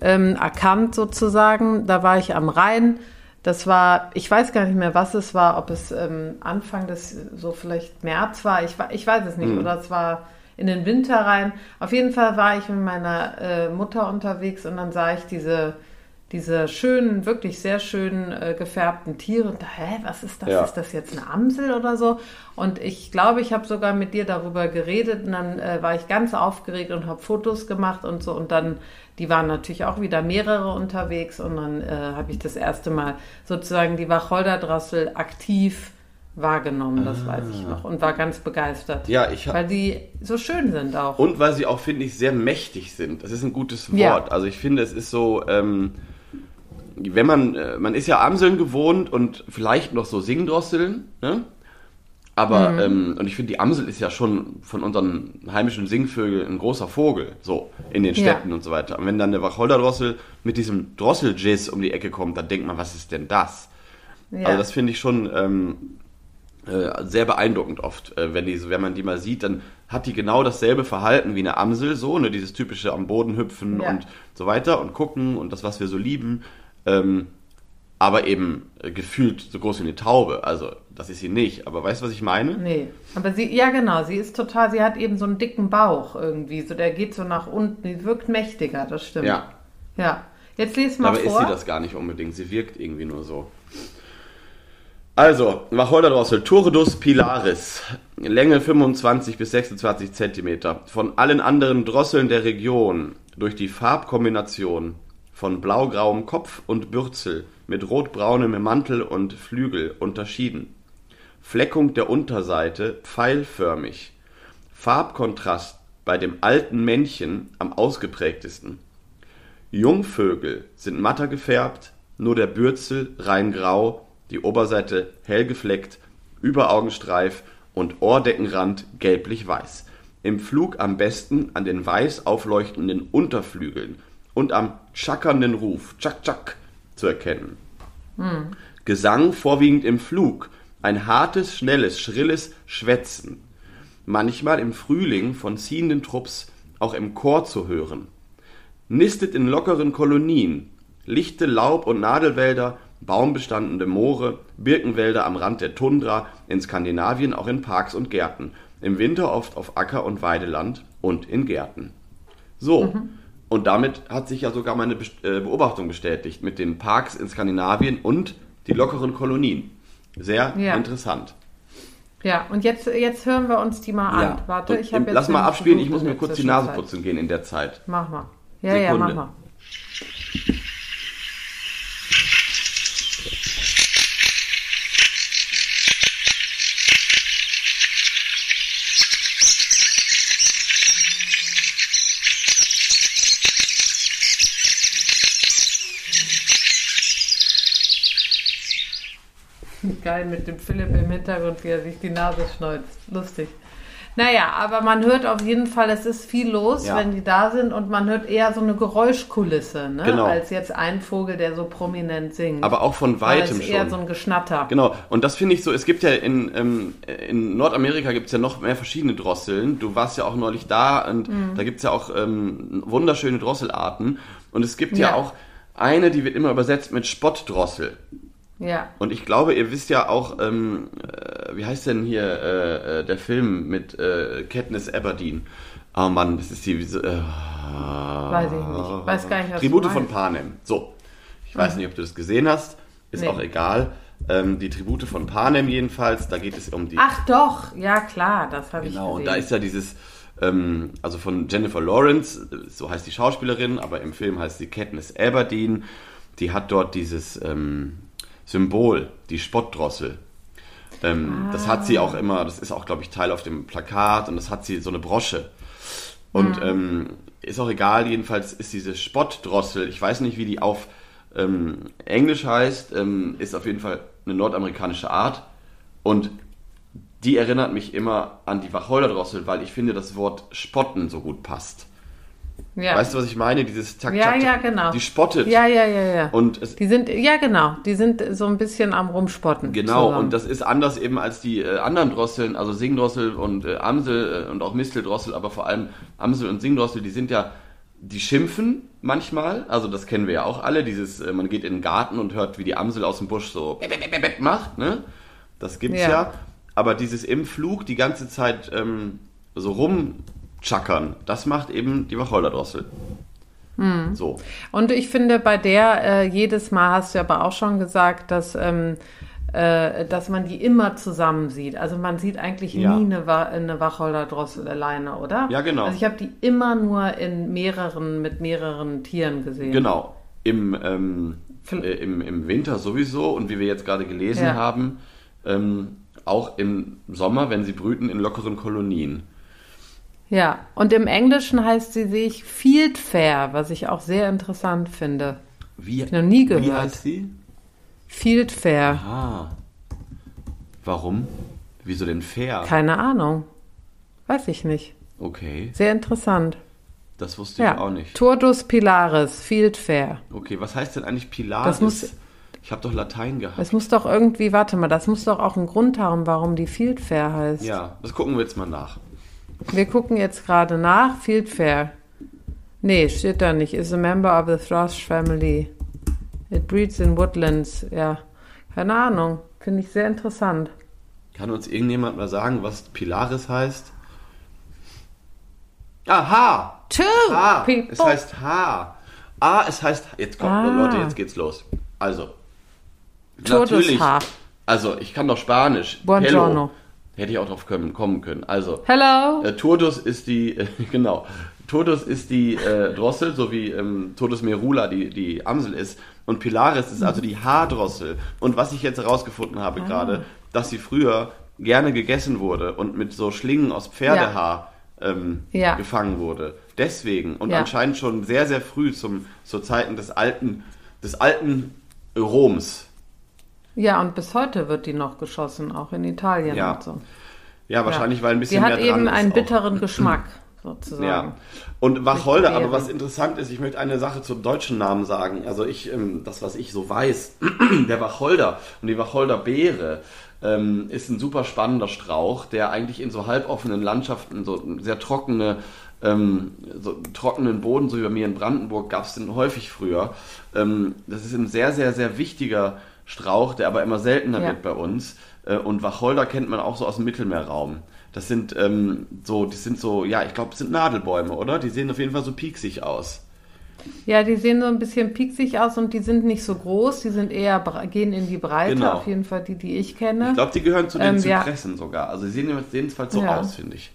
ähm, erkannt sozusagen. Da war ich am Rhein. Das war, ich weiß gar nicht mehr, was es war, ob es ähm, Anfang des, so vielleicht März war, ich, ich weiß es nicht, oder es war in den Winter rein. Auf jeden Fall war ich mit meiner äh, Mutter unterwegs und dann sah ich diese, diese schönen, wirklich sehr schönen äh, gefärbten Tiere und da, hä, was ist das? Ja. Ist das jetzt eine Amsel oder so? Und ich glaube, ich habe sogar mit dir darüber geredet und dann äh, war ich ganz aufgeregt und habe Fotos gemacht und so und dann, die waren natürlich auch wieder mehrere unterwegs und dann äh, habe ich das erste Mal sozusagen die Wacholderdrossel aktiv wahrgenommen, das weiß ich noch und war ganz begeistert. Ah. Ja, ich Weil die so schön sind auch. Und weil sie auch, finde ich, sehr mächtig sind. Das ist ein gutes Wort. Ja. Also ich finde, es ist so, ähm, wenn man, äh, man ist ja Amseln gewohnt und vielleicht noch so Singdrosseln, ne? Aber, Mhm. ähm, und ich finde, die Amsel ist ja schon von unseren heimischen Singvögeln ein großer Vogel, so, in den Ja. Städten und so weiter. Und wenn dann eine Wacholderdrossel mit diesem Drosseljizz um die Ecke kommt, dann denkt man, was ist denn das? ja. Also das finde ich schon ähm, äh, sehr beeindruckend oft, äh, wenn, die, wenn man die mal sieht, dann hat die genau dasselbe Verhalten wie eine Amsel, so, ne, dieses typische am Boden hüpfen Ja. und so weiter und gucken und das, was wir so lieben, ähm, aber eben äh, gefühlt so groß wie eine Taube. Also das ist sie nicht, aber weißt du, was ich meine? Nee, aber sie, ja genau, sie ist total, sie hat eben so einen dicken Bauch irgendwie, so der geht so nach unten, die wirkt mächtiger, das stimmt. Ja. Ja. Jetzt lies mal Dabei vor. ist sie das gar nicht unbedingt. Sie wirkt irgendwie nur so. Also, Wacholderdrossel, Turdus pilaris, Länge 25 bis 26 Zentimeter. Von allen anderen Drosseln der Region durch die Farbkombination von blaugrauem Kopf und Bürzel mit rotbraunem Mantel und Flügel unterschieden. Fleckung der Unterseite pfeilförmig. Farbkontrast bei dem alten Männchen am ausgeprägtesten. Jungvögel sind matter gefärbt, nur der Bürzel rein grau, die Oberseite hell gefleckt, Überaugenstreif und Ohrdeckenrand gelblich-weiß. Im Flug am besten an den weiß aufleuchtenden Unterflügeln und am schackernden Ruf, tschak tschak, zu erkennen. Gesang vorwiegend im Flug, ein hartes, schnelles, schrilles Schwätzen. Manchmal im Frühling von ziehenden Trupps auch im Chor zu hören nistet in lockeren Kolonien, lichte Laub- und Nadelwälder, baumbestandene Moore, Birkenwälder am Rand der Tundra, in Skandinavien auch in Parks und Gärten, im Winter oft auf Acker- und Weideland und in Gärten. So, und damit hat sich ja sogar meine äh, Beobachtung bestätigt mit den Parks in Skandinavien und die lockeren Kolonien. Sehr Ja. interessant. Ja, und jetzt, jetzt hören wir uns die mal an. Warte, Und ich habe jetzt. Lass mal abspielen, ich muss mir kurz die Nase putzen gehen in der Zeit. Mach mal. Ja, ja, Sekunde. mach mal. Geil mit dem Philipp im Hintergrund, wie er sich die Nase schneuzt. Lustig. Naja, aber man hört auf jeden Fall, es ist viel los, Ja. wenn die da sind und man hört eher so eine Geräuschkulisse, ne? Genau. als jetzt ein Vogel, der so prominent singt. Aber auch von weitem ist eher schon. so ein Geschnatter. Genau, und das finde ich so, es gibt ja in, ähm, in Nordamerika gibt es ja noch mehr verschiedene Drosseln. Du warst ja auch neulich da und Mhm. da gibt es ja auch ähm, wunderschöne Drosselarten. Und es gibt ja. Ja. auch eine, die wird immer übersetzt mit Spottdrossel. Ja. Und ich glaube, ihr wisst ja auch, ähm, äh, wie heißt denn hier äh, äh, der Film mit äh, Katniss Aberdeen? Oh Mann, das ist die... Äh, Weiß ich nicht. Weiß gar nicht, was Tribute von. Panem. So, ich weiß nicht, ob du das gesehen hast. Ist Nee. auch egal. Ähm, die Tribute von Panem jedenfalls, da geht es um die... Ach doch, ja klar, das habe genau, ich und da gesehen. ist ja dieses... Ähm, also von Jennifer Lawrence, so heißt die Schauspielerin, aber im Film heißt sie Katniss Aberdeen. Die hat dort dieses ähm, Symbol, die Spottdrossel. Ähm, Das hat sie auch immer, das ist auch, glaube ich, Teil auf dem Plakat und das hat sie so eine Brosche. Und ähm, ist auch egal, jedenfalls ist diese Spottdrossel, ich weiß nicht, wie die auf ähm, Englisch heißt, ähm, ist auf jeden Fall eine nordamerikanische Art. Und die erinnert mich immer an die Wacholderdrossel, weil ich finde, das Wort spotten so gut passt. Ja. Weißt du, was ich meine? Dieses Tak, ja, ja, genau. Die spottet. Ja, ja, ja, ja. Und es, die sind, ja genau, die sind so ein bisschen am Rumspotten. Genau, zusammen. und das ist anders eben als die äh, anderen Drosseln, also Singdrossel und äh, Amsel äh, und auch Misteldrossel, aber vor allem Amsel und Singdrossel, die sind ja die schimpfen manchmal, also das kennen wir ja auch alle, dieses, äh, man geht in den Garten und hört, wie die Amsel aus dem Busch so macht, ne? Das gibt's ja. Ja. Aber dieses im Flug die ganze Zeit ähm, so rumchackern, das macht eben die Wacholderdrossel. So. Und ich finde, bei der äh, jedes Mal hast du aber auch schon gesagt, dass, ähm, äh, dass man die immer zusammen sieht. Also man sieht eigentlich Ja. nie eine, Wa eine Wacholderdrossel alleine, oder? Ja, genau. Also ich habe die immer nur in mehreren, mit mehreren Tieren gesehen. Genau. Im, ähm, äh, im, Im Winter sowieso und wie wir jetzt gerade gelesen Ja. haben, ähm, auch im Sommer, wenn sie brüten, in lockeren Kolonien. Ja, und im Englischen heißt sie, sehe ich, Fieldfare, was ich auch sehr interessant finde. Wie, ich noch nie Wie gehört. heißt sie? Fieldfare. Ah. Warum? Wieso denn fair? Keine Ahnung. Weiß ich nicht. Okay, Sehr interessant. das wusste ich Ja. auch nicht. Turdus pilaris, Fieldfare. Okay, was heißt denn eigentlich Pilaris? Muss- ich habe doch Latein gehabt. Es muss doch irgendwie, warte mal, das muss doch auch einen Grund haben, warum die Fieldfare heißt. Ja, das gucken wir jetzt mal nach. Wir gucken jetzt gerade nach. Fieldfare. Nee, steht da nicht. Is a member of the thrush family. It breeds in woodlands. Ja, keine Ahnung. Finde ich sehr interessant. Kann uns irgendjemand mal sagen, was Pilaris heißt? Aha! Two H. people. Es heißt H. Ah, es heißt. Jetzt kommt, Ah. Leute, jetzt geht's los. Also. Turdus H. Also, ich kann doch Spanisch. Buongiorno. Hello. Hätte ich auch drauf kommen, kommen können. Also, Hello. äh, Turdus ist die, äh, *laughs* genau. Turdus ist die äh, Drossel, so wie ähm, Turdus merula die, die Amsel ist. Und Pilaris ist also die Haardrossel. Und was ich jetzt herausgefunden habe gerade, dass sie früher gerne gegessen wurde und mit so Schlingen aus Pferdehaar ähm, Ja. gefangen wurde. Deswegen. Und Ja. anscheinend schon sehr, sehr früh zum, zu Zeiten des alten, des alten Roms. Ja, und bis heute wird die noch geschossen, auch in Italien Ja. und so. Ja, wahrscheinlich, weil ein bisschen Die hat mehr dran eben einen auch. bitteren *clears throat* Geschmack, sozusagen. Ja. Und Wacholder, aber was interessant ist, ich möchte eine Sache zum deutschen Namen sagen. Also ich, ähm, das, was ich so weiß, *clears throat* der Wacholder und die Wacholderbeere ähm, ist ein super spannender Strauch, der eigentlich in so halboffenen Landschaften, so sehr trockene, ähm, so trockenen Boden, so wie bei mir in Brandenburg, gab es den häufig früher. Ähm, das ist ein sehr, sehr, sehr wichtiger Strauch, der aber immer seltener Ja. wird bei uns. Äh, Und Wacholder kennt man auch so aus dem Mittelmeerraum. Das sind ähm, so, die sind so, ja, ich glaube, es sind Nadelbäume, oder? Die sehen auf jeden Fall so pieksig aus. Ja, die sehen so ein bisschen pieksig aus und die sind nicht so groß, die sind eher, gehen in die Breite, Genau. auf jeden Fall die, die ich kenne. Ich glaube, die gehören zu den Ähm, ja. Zypressen sogar. Also sie sehen jedenfalls so Ja. aus, finde ich.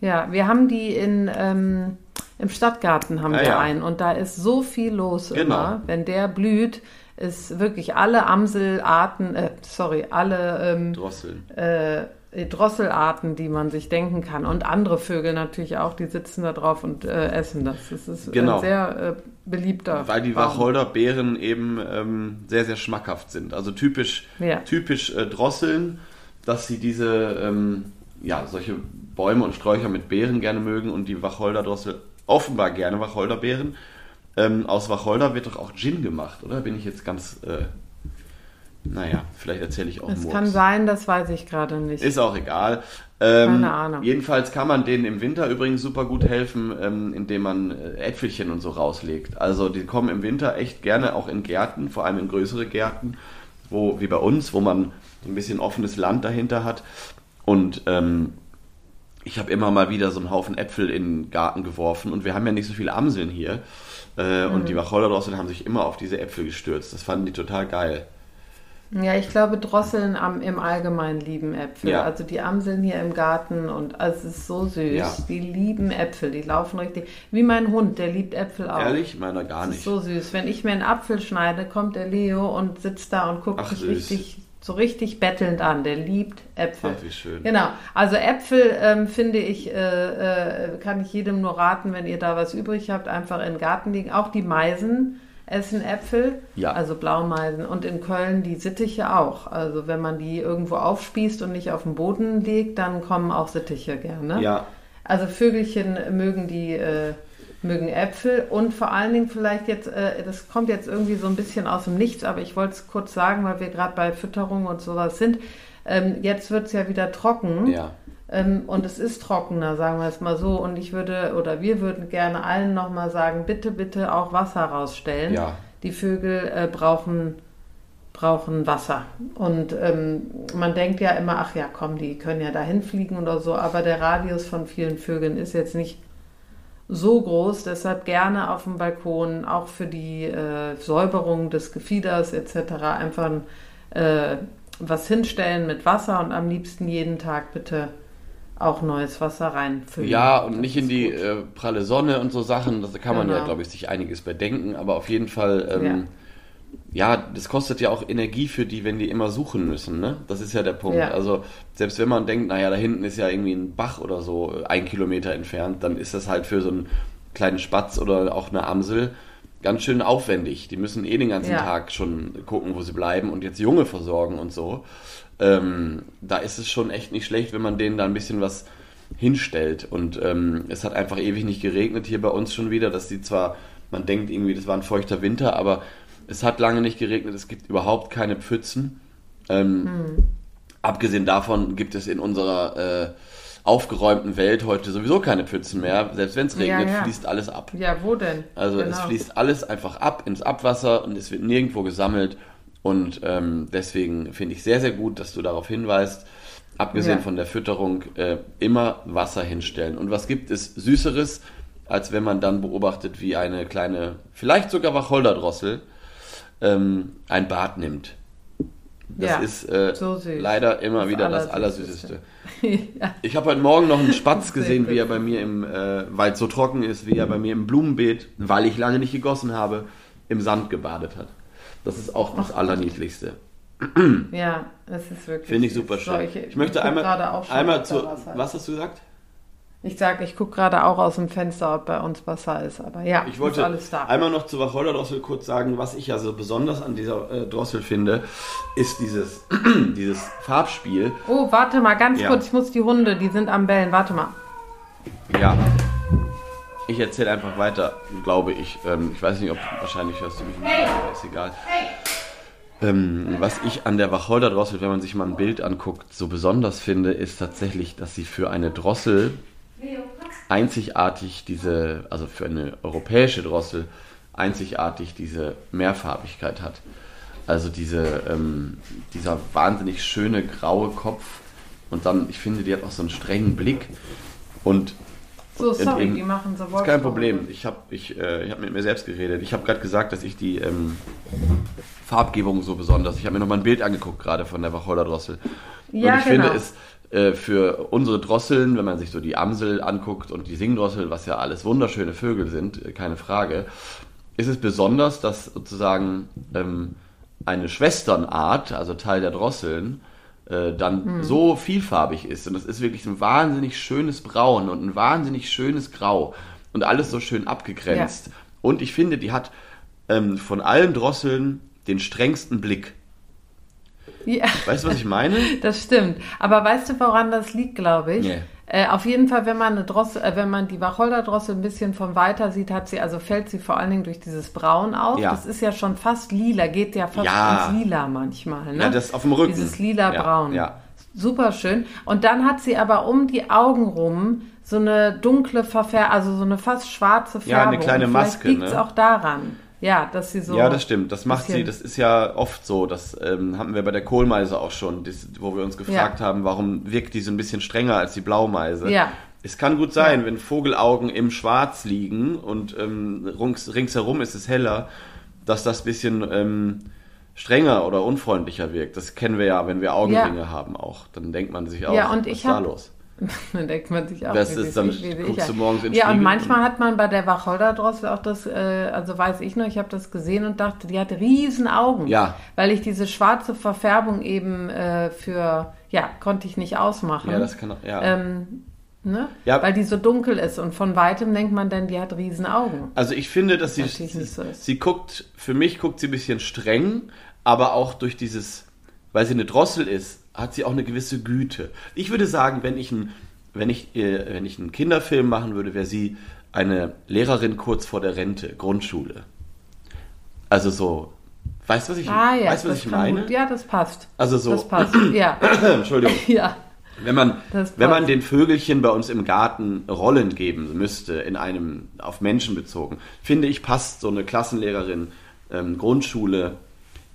Ja, wir haben die in, ähm, im Stadtgarten haben Ah, wir ja. einen und da ist so viel los Genau. immer. Wenn der blüht, ist wirklich alle Amselarten, äh, sorry, alle ähm, Drosseln. äh, Drosselarten, die man sich denken kann und andere Vögel natürlich auch, die sitzen da drauf und äh, essen das. Das ist Genau. ein sehr äh, beliebter Weil die. Wacholderbeeren eben ähm, sehr, sehr schmackhaft sind. Also typisch, Ja. typisch äh, Drosseln, dass sie diese, ähm, ja, solche Bäume und Sträucher mit Beeren gerne mögen und die Wacholderdrossel offenbar gerne Wacholderbeeren. Ähm, aus Wacholder wird doch auch Gin gemacht, oder? Bin ich jetzt ganz, äh, naja, vielleicht erzähle ich auch Es kann sein, das weiß ich gerade nicht. Ist auch egal. Ähm, Keine Ahnung. Jedenfalls kann man denen im Winter übrigens super gut helfen, ähm, indem man äh, Äpfelchen und so rauslegt. Also die kommen im Winter echt gerne auch in Gärten, vor allem in größere Gärten, wo wie bei uns, wo man so ein bisschen offenes Land dahinter hat. Und ähm, ich habe immer mal wieder so einen Haufen Äpfel in den Garten geworfen und wir haben ja nicht so viele Amseln hier. Äh, Und Mhm. die Wacholderdrosseln haben sich immer auf diese Äpfel gestürzt. Das fanden die total geil. Ja, ich glaube, Drosseln am, im Allgemeinen lieben Äpfel. Ja. Also die Amseln hier im Garten und also es ist so süß. Ja. Die lieben Äpfel, die laufen richtig. Wie mein Hund, der liebt Äpfel auch. Ehrlich? Meiner gar Das nicht. ist so süß. Wenn ich mir einen Apfel schneide, kommt der Leo und sitzt da und guckt Ach, mich süß. richtig, so richtig bettelnd an. Der liebt Äpfel. Ach, wie schön. Genau. Also Äpfel ähm, finde ich, äh, äh, kann ich jedem nur raten, wenn ihr da was übrig habt, einfach in den Garten legen. Auch die Meisen essen Äpfel, Ja. also Blaumeisen. Und in Köln die Sittiche auch. Also wenn man die irgendwo aufspießt und nicht auf den Boden legt, dann kommen auch Sittiche gerne. Ja, Also Vögelchen mögen die äh, mögen Äpfel und vor allen Dingen vielleicht jetzt, äh, das kommt jetzt irgendwie so ein bisschen aus dem Nichts, aber ich wollte es kurz sagen, weil wir gerade bei Fütterung und sowas sind. Ähm, jetzt wird es ja wieder trocken. ja. Ähm, und es ist trockener, sagen wir es mal so. Und ich würde, oder wir würden gerne allen nochmal sagen, bitte, bitte auch Wasser rausstellen. Ja. Die Vögel äh, brauchen, brauchen Wasser. Und ähm, man denkt ja immer, ach ja, komm, die können ja dahin fliegen oder so. Aber der Radius von vielen Vögeln ist jetzt nicht so groß, deshalb gerne auf dem Balkon, auch für die äh, Säuberung des Gefieders etc. einfach äh, was hinstellen mit Wasser und am liebsten jeden Tag bitte auch neues Wasser reinfüllen. Ja, und Das nicht in die äh, pralle Sonne und so Sachen. Das kann man ja, Genau. glaube ich, sich einiges bedenken. Aber auf jeden Fall, ähm, ja. Das kostet ja auch Energie für die, wenn die immer suchen müssen. Ne? Das ist ja der Punkt. Ja. Also selbst wenn man denkt, naja, da hinten ist ja irgendwie ein Bach oder so ein Kilometer entfernt, dann ist das halt für so einen kleinen Spatz oder auch eine Amsel ganz schön aufwendig. Die müssen eh den ganzen Ja. Tag schon gucken, wo sie bleiben und jetzt Junge versorgen und so. Ähm, da ist es schon echt nicht schlecht, wenn man denen da ein bisschen was hinstellt. Und ähm, es hat einfach ewig nicht geregnet hier bei uns schon wieder, dass die zwar, man denkt irgendwie, das war ein feuchter Winter, aber es hat lange nicht geregnet, es gibt überhaupt keine Pfützen. Ähm, Abgesehen davon gibt es in unserer äh, aufgeräumten Welt heute sowieso keine Pfützen mehr. Selbst wenn es Ja, regnet, ja. fließt alles ab. Ja, wo denn? Also es Genau. fließt alles einfach ab ins Abwasser und es wird nirgendwo gesammelt. Und ähm, deswegen finde ich sehr, sehr gut, dass du darauf hinweist, abgesehen Ja. von der Fütterung, äh, immer Wasser hinstellen. Und was gibt es Süßeres, als wenn man dann beobachtet, wie eine kleine, vielleicht sogar Wacholderdrossel, ähm, ein Bad nimmt. Das Ja, ist äh, so leider immer Das wieder das Allersüßeste. *laughs* Ja. Ich habe heute Morgen noch einen Spatz gesehen, wie er bei mir im, äh, weil es so trocken ist, wie er bei mir im Blumenbeet, weil ich lange nicht gegossen habe, im Sand gebadet hat. Das ist auch das Allerniedlichste. ja, es ist wirklich. Finde ich super schön. solche- Ich möchte einmal, einmal zu. Was hast du gesagt? Ich sage, ich gucke gerade auch aus dem Fenster, ob bei uns Wasser ist. Aber ja, Ich wollte ist alles da. einmal noch zu Wacholderdrossel kurz sagen, was ich ja so besonders an dieser äh, Drossel finde, ist dieses, *clears throat* dieses Farbspiel. Oh, warte mal, ganz Ja. kurz. Ich muss die Hunde, die sind am Bellen. Warte mal. Ja. Ich erzähle einfach weiter, glaube ich. Ähm, ich weiß nicht, ob wahrscheinlich hörst du mich nicht, aber ist egal. Ähm, was ich an der Wacholderdrossel, wenn man sich mal ein Bild anguckt, so besonders finde, ist tatsächlich, dass sie für eine Drossel einzigartig diese, also für eine europäische Drossel einzigartig diese Mehrfarbigkeit hat. Also diese, ähm, dieser wahnsinnig schöne graue Kopf und dann, ich finde, die hat auch so einen strengen Blick und So, sorry, in- die machen so ist kein Problem. Ich habe ich, äh, ich hab mit mir selbst geredet. Ich habe gerade gesagt, dass ich die ähm, Farbgebung so besonders. Ich habe mir noch mal ein Bild angeguckt gerade von der Wacholderdrossel. Ja, und ich genau. finde es äh, für unsere Drosseln, wenn man sich so die Amsel anguckt und die Singdrossel, was ja alles wunderschöne Vögel sind, äh, keine Frage, ist es besonders, dass sozusagen ähm, eine Schwesternart, also Teil der Drosseln, äh, dann Hm. so vielfarbig ist. Und das ist wirklich ein wahnsinnig schönes Braun und ein wahnsinnig schönes Grau. Und alles so schön abgegrenzt. Und ich finde, die hat ähm, von allen Drosseln den strengsten Blick. Ja, Weißt du, was ich meine? das stimmt. Aber weißt du, woran das liegt, glaube ich? Nee. Äh, auf jeden Fall, wenn man eine Drossel, äh, wenn man die Wacholderdrossel ein bisschen von weiter sieht, hat sie, also fällt sie vor allen Dingen durch dieses Braun auf. Ja. Das ist ja schon fast lila, geht ja fast Ja. ins Lila manchmal. Ne? Ja, das auf dem Rücken. Dieses lila-braun. Ja, ja. Super schön. Und dann hat sie aber um die Augen rum so eine dunkle Verfärbung, also so eine fast schwarze Färbung. Ja, eine kleine Und vielleicht Maske, liegt es ne? auch daran. Ja, dass sie so. ja, das stimmt. Das macht sie. Das ist ja oft so. Das ähm, hatten wir bei der Kohlmeise auch schon, das, wo wir uns gefragt haben, warum wirkt die so ein bisschen strenger als die Blaumeise. Ja. Es kann gut sein, Ja. wenn Vogelaugen im Schwarz liegen und ähm, rings, ringsherum ist es heller, dass das ein bisschen ähm, strenger oder unfreundlicher wirkt. Das kennen wir ja, wenn wir Augenringe haben auch. Dann denkt man sich auch, Ja, und was ich ist da hab- los? *laughs* Dann denkt man sich auch, Das ist dann- guckst du morgens in Ja, und Spiegel manchmal und- hat man bei der Wacholderdrossel auch das, äh, also weiß ich noch, ich habe das gesehen und dachte, die hat riesen Augen. Ja. Weil ich diese schwarze Verfärbung eben äh, für, ja, konnte ich nicht ausmachen. Ja, das kann auch, ja. ähm, ne? Ja. Weil die so dunkel ist und von weitem denkt man dann, die hat riesen Augen. Also ich finde, dass sie, natürlich sie, nicht so sie guckt, für mich guckt sie ein bisschen streng, aber auch durch dieses, weil sie eine Drossel ist, hat sie auch eine gewisse Güte. Ich würde sagen, wenn ich, ein, wenn ich, äh, wenn ich einen Kinderfilm machen würde, wäre sie eine Lehrerin kurz vor der Rente, Grundschule. Also so, weißt du, was ich, Ah ja, weißt, was ich meine? Gut. Ja, das passt. Also so, Das passt, ja. *coughs* Entschuldigung. *coughs* ja. Wenn man, wenn man den Vögelchen bei uns im Garten Rollen geben müsste, in einem auf Menschen bezogen, finde ich, passt so eine Klassenlehrerin ähm, Grundschule,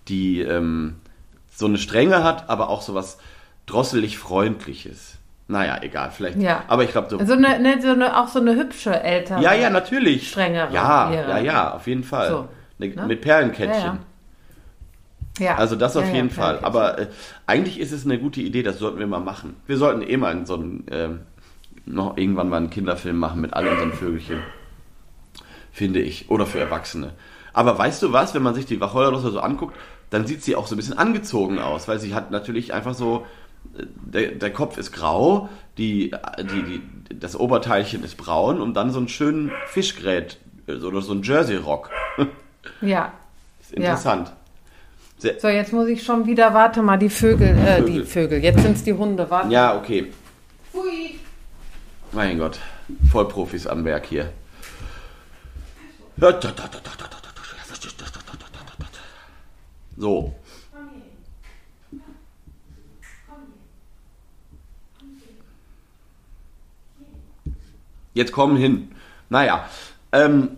die ähm, so eine Strenge hat, aber auch so was drosselig Freundliches. Naja, egal, vielleicht. Ja. Aber ich glaube so. So eine, ne, so eine, auch so eine hübsche ältere. ja, ja, natürlich. strengere Ja, Lehrerin. ja, ja, auf jeden Fall. So, Ne- ne? Mit Perlenkettchen. Ja, Ja. Also das auf Ja, ja, jeden Fall. Aber äh, eigentlich ist es eine gute Idee, das sollten wir mal machen. Wir sollten eh mal in so einen, ähm, noch irgendwann mal einen Kinderfilm machen mit all unseren Vögelchen. Finde ich. Oder für Erwachsene. Aber weißt du was, wenn man sich die Wacholdernuss so anguckt, dann sieht sie auch so ein bisschen angezogen aus, weil sie hat natürlich einfach so, äh, der, der Kopf ist grau, die, die, die, das Oberteilchen ist braun und dann so einen schönen Fischgrät äh, oder so ein Jersey-Rock. ja. Ist interessant. Sehr, So, jetzt muss ich schon wieder, warte mal, die Vögel, äh, die Vögel. Vögel. Jetzt sind es die Hunde, warte. Ja, okay. Hui. Mein Gott, Vollprofis am Werk hier. So. Jetzt kommen hin. Naja, ähm,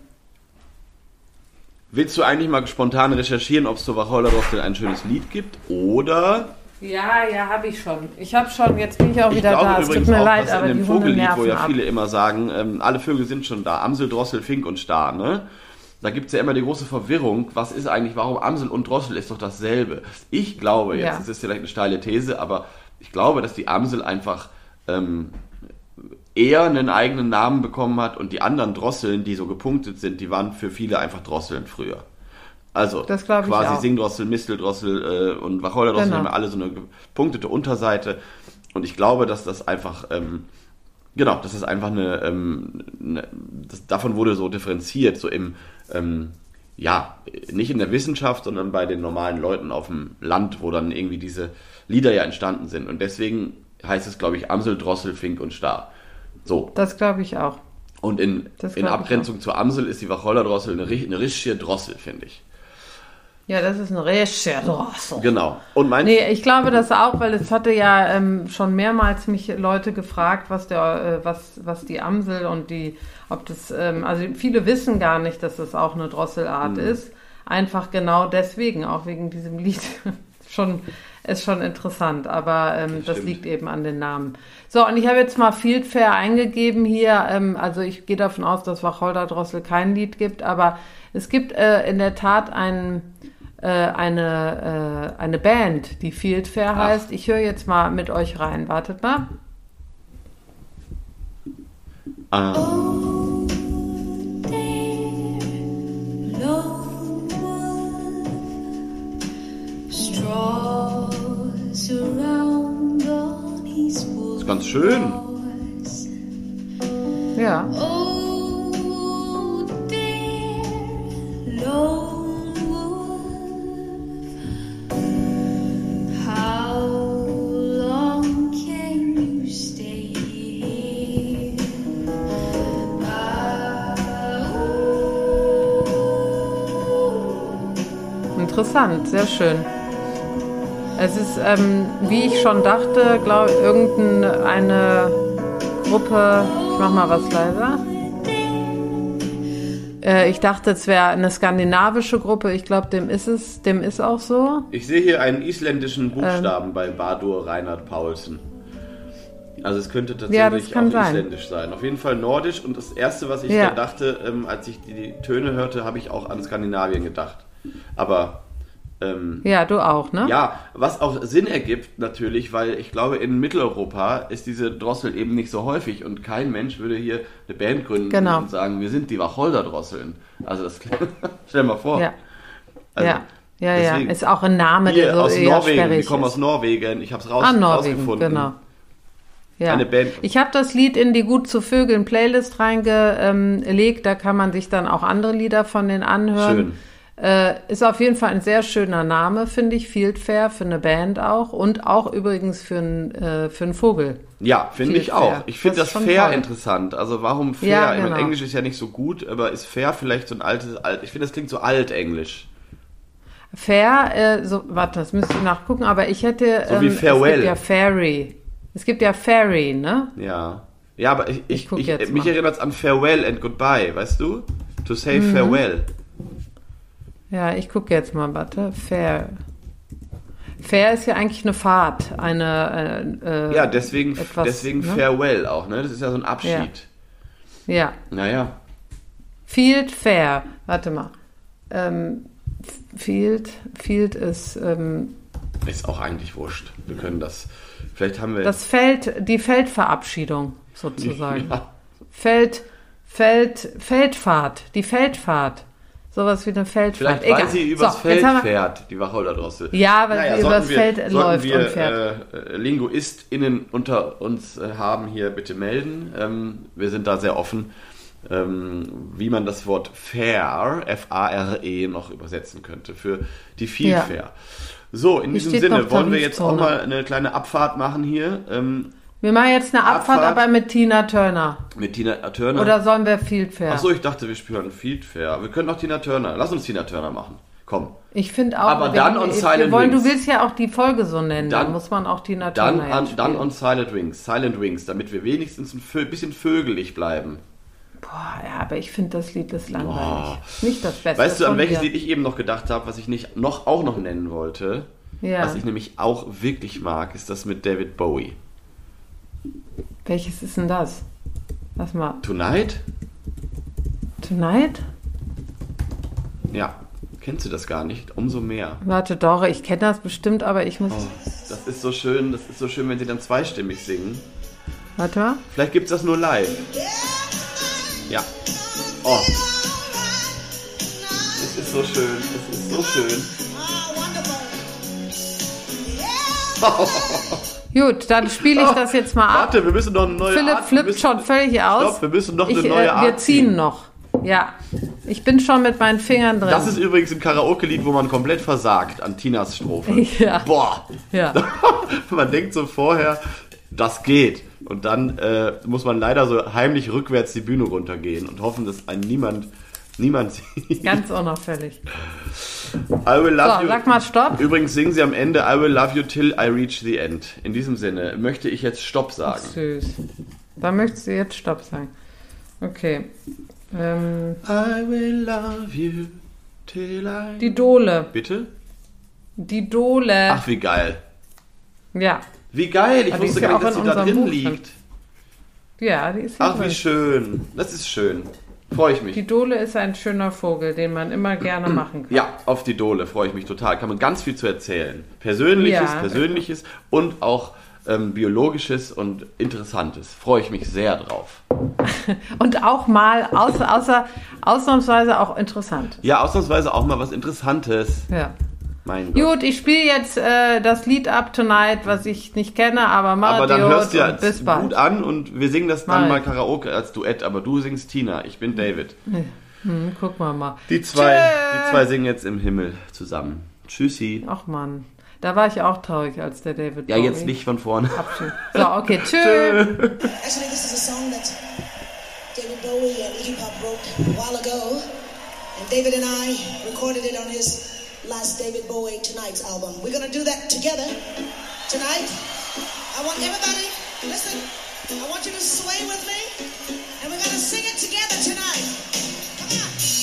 willst du eigentlich mal spontan recherchieren, ob es zur Wacholderrostel ein schönes Lied gibt? Oder Ja, ja, habe ich schon. Ich habe schon, jetzt bin ich auch Ich wieder da. Es tut mir auch, leid, aber in dem die Vogellied, wo ja ab. viele immer sagen, ähm, alle Vögel sind schon da, Amsel, Drossel, Fink und Star, ne? Da gibt es ja immer die große Verwirrung, was ist eigentlich, warum Amsel und Drossel ist doch dasselbe. Ich glaube, jetzt Ja. ist es vielleicht eine steile These, aber ich glaube, dass die Amsel einfach ähm, eher einen eigenen Namen bekommen hat und die anderen Drosseln, die so gepunktet sind, die waren für viele einfach Drosseln früher. Also Das quasi. Singdrossel, Misteldrossel äh, und Wacholderdrossel Genau. haben alle so eine gepunktete Unterseite. Und ich glaube, dass das einfach, ähm, genau, das ist einfach eine, ähm, eine das, davon wurde so differenziert, so im, ähm, ja, nicht in der Wissenschaft, sondern bei den normalen Leuten auf dem Land, wo dann irgendwie diese Lieder ja entstanden sind. Und deswegen heißt es, glaube ich, Amsel, Drossel, Fink und Star. So. Das glaube ich auch. Und in, in Abgrenzung zur Amsel ist die Wacholderdrossel eine, eine richtige Drossel, finde ich. Ja, das ist eine richtige Drossel. Genau. Und mein Nee, ich glaube das auch, weil es hatte ja ähm, schon mehrmals mich Leute gefragt, was der, äh, was, was die Amsel und die, ob das, ähm, also viele wissen gar nicht, dass das auch eine Drosselart Mhm. ist. Einfach genau deswegen, auch wegen diesem Lied. *laughs* schon, ist schon interessant, aber ähm, das stimmt. liegt eben an den Namen. So, und ich habe jetzt mal Fieldfair eingegeben hier. Ähm, also ich gehe davon aus, dass Wacholder-Drossel kein Lied gibt, aber es gibt äh, in der Tat ein, äh, eine, äh, eine Band, die Fieldfair Ach. heißt. Ich höre jetzt mal mit euch rein. Wartet mal. Ah, Straws around on his ist ganz schön. Ja. Oh, dear lone Interessant, sehr schön. Es ist, ähm, wie ich schon dachte, glaube irgendeine Gruppe. Ich mach mal was leiser. Äh, ich dachte, es wäre eine skandinavische Gruppe. Ich glaube, dem ist es, dem ist auch so. Ich sehe hier einen isländischen Buchstaben bei Badur Reinhard Paulsen. Also es könnte Ja, tatsächlich kann auch sein. isländisch sein. Auf jeden Fall nordisch. Und das Erste, was ich Ja. da dachte, ähm, als ich die Töne hörte, habe ich auch an Skandinavien gedacht. Aber ähm, Ja, du auch, ne? ja, was auch Sinn ergibt natürlich, weil ich glaube, in Mitteleuropa ist diese Drossel eben nicht so häufig und kein Mensch würde hier eine Band gründen Genau. und sagen, wir sind die Wacholder-Drosseln. Also das *laughs* stell mal vor. Ja, Also, ja, ja, ja. Ist auch ein Name, der so aus eher Norwegen, sperrig kommen aus Norwegen. Ich habe es raus, Ah, Norwegen, rausgefunden. genau. Ja. Eine Band. Ich habe das Lied in die Gut zu Vögeln Playlist reingelegt. Da kann man sich dann auch andere Lieder von denen anhören. Schön. Äh, ist auf jeden Fall ein sehr schöner Name, finde ich. Fieldfair für eine Band auch. Und auch übrigens für, ein, äh, für einen Vogel. Ja, finde ich auch. fair. Ich finde Das das, fair toll. interessant. Also warum fair? Ja, Ich meine, genau. Englisch ist ja nicht so gut, aber ist fair vielleicht so ein altes, alt. Ich finde, das klingt so altenglisch. Fair, äh, so, warte, das müsste ich nachgucken, aber ich hätte. So wie Es Farewell. gibt ja Fairy. Es gibt ja Fairy, ne? Ja. Ja, aber ich, ich, ich, jetzt mich erinnert es an Farewell and Goodbye, weißt du? To say Mhm. farewell. Ja, ich gucke jetzt mal, warte. Fair. Fair ist ja eigentlich eine Fahrt, eine. Äh, äh, Ja, deswegen, etwas, deswegen ne? Farewell auch, ne? Das ist ja so ein Abschied. Ja. Naja. Field Fair. Warte mal. Ähm, Field, Field ist ähm, Ist auch eigentlich wurscht. Wir können das. Vielleicht haben wir. das Feld, die Feldverabschiedung sozusagen. *laughs* Ja. Feld, Feld, Feldfahrt, die Feldfahrt. Sowas wie eine Feldfahrt. Vielleicht, weil sie übers So, Feld wir- fährt, die Wacholder-Drossel. Ja, weil sie sollten übers wir, Feld läuft wir, und fährt. Äh, LinguistInnen unter uns äh, haben, hier bitte melden. Ähm, wir sind da sehr offen, ähm, wie man das Wort fair, F-A-R-E, noch übersetzen könnte für die viel Ja. fair. So, in Hier diesem Sinne wollen wir jetzt auch mal eine kleine Abfahrt machen hier ähm, Wir machen jetzt eine Abfahrt, Abfahrt. aber mit Tina Turner. mit Tina Turner. Oder sollen wir Field Fair? Achso, ich dachte, wir spielen Field Fair. Wir können auch Tina Turner. Lass uns Tina Turner machen. Komm. Ich finde auch. Aber wir dann on Silent wollen, Wings. Du willst ja auch die Folge so nennen. Dann, Dann- muss man auch Tina Dann, Turner an, dann spielen. on Silent Wings, Silent Wings, damit wir wenigstens ein Vö- bisschen vögelig bleiben. Boah, ja, aber ich finde das Lied ist langweilig. Nicht das Beste. Weißt du, an welches. Lied ich eben noch gedacht habe, was ich nicht noch auch noch nennen wollte? Ja. Was ich nämlich auch wirklich mag, ist das mit David Bowie. Welches ist denn das? Lass mal. Tonight? Tonight? Ja. Kennst du das gar nicht? Umso mehr. Warte, doch, ich kenne das bestimmt, aber ich muss. Oh, das ist so schön, das ist so schön, wenn sie dann zweistimmig singen. Warte mal. Vielleicht gibt es das nur live. Ja. Oh. Es ist so schön, es ist so schön. *laughs* Gut, dann spiele ich *laughs* das jetzt mal ab. Warte, wir müssen noch eine neue Philipp Art. flippt müssen, schon völlig aus. Stopp, wir müssen noch ich, eine neue äh, Art Wir ziehen ziehen. noch. Ja. Ich bin schon mit meinen Fingern drin. Das ist übrigens ein Karaoke-Lied, wo man komplett versagt an Tinas Strophe. *laughs* Ja. Boah, ja. *laughs* man denkt so vorher, das geht. Und dann äh, muss man leider so heimlich rückwärts die Bühne runtergehen und hoffen, dass einen niemand, niemand sieht. Ganz unauffällig. I will love So, you. sag mal Stopp. Übrigens singen sie am Ende I will love you till I reach the end. In diesem Sinne möchte ich jetzt Stopp sagen. Süß. Da möchtest du jetzt Stopp sagen. Okay. Ähm, I will love you till I... die Dole. Bitte? Die Dole. Ach, wie geil. Ja. Wie geil. Ich Aber wusste gar nicht, dass sie da drin Buch drin. liegt. Ja, die ist hier Ach, wie drin. schön. Das ist schön. Freue ich mich. Die Dole ist ein schöner Vogel, den man immer gerne *clears throat* machen kann. Ja, auf die Dole freue ich mich total. Kann man ganz viel zu erzählen. Persönliches, Ja. Persönliches und auch ähm, Biologisches und Interessantes. Freue ich mich sehr drauf. *laughs* Und auch mal, außer, außer ausnahmsweise auch interessant. Ja, ausnahmsweise auch mal was Interessantes. Ja. Mein Gott. Gut, ich spiele jetzt äh, das Lied Up Tonight, was ich nicht kenne, aber mach Aber dann hörst du ja bis bald. gut an und wir singen das dann Mal. mal Karaoke als Duett. Aber du singst Tina, ich bin David. Hm, guck mal mal. Die zwei, Tschö. die zwei singen jetzt im Himmel zusammen. Tschüssi. Ach man, da war ich auch traurig, als der David Ja, Bowie jetzt nicht von vorne. abschied. So, okay, *laughs* tschüss. Actually, this is a song that David Bowie and Iggy Pop wrote a while ago. And David and I recorded it on his last David Bowie Tonight's album. We're going to do that together tonight. I want everybody, listen, I want you to sway with me. And we're going to sing it together tonight. Come on.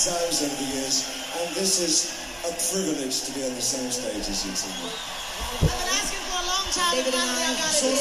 Times over the years, and this is a privilege to be on the same stage as you two. I've been asking for a long time. David and I, so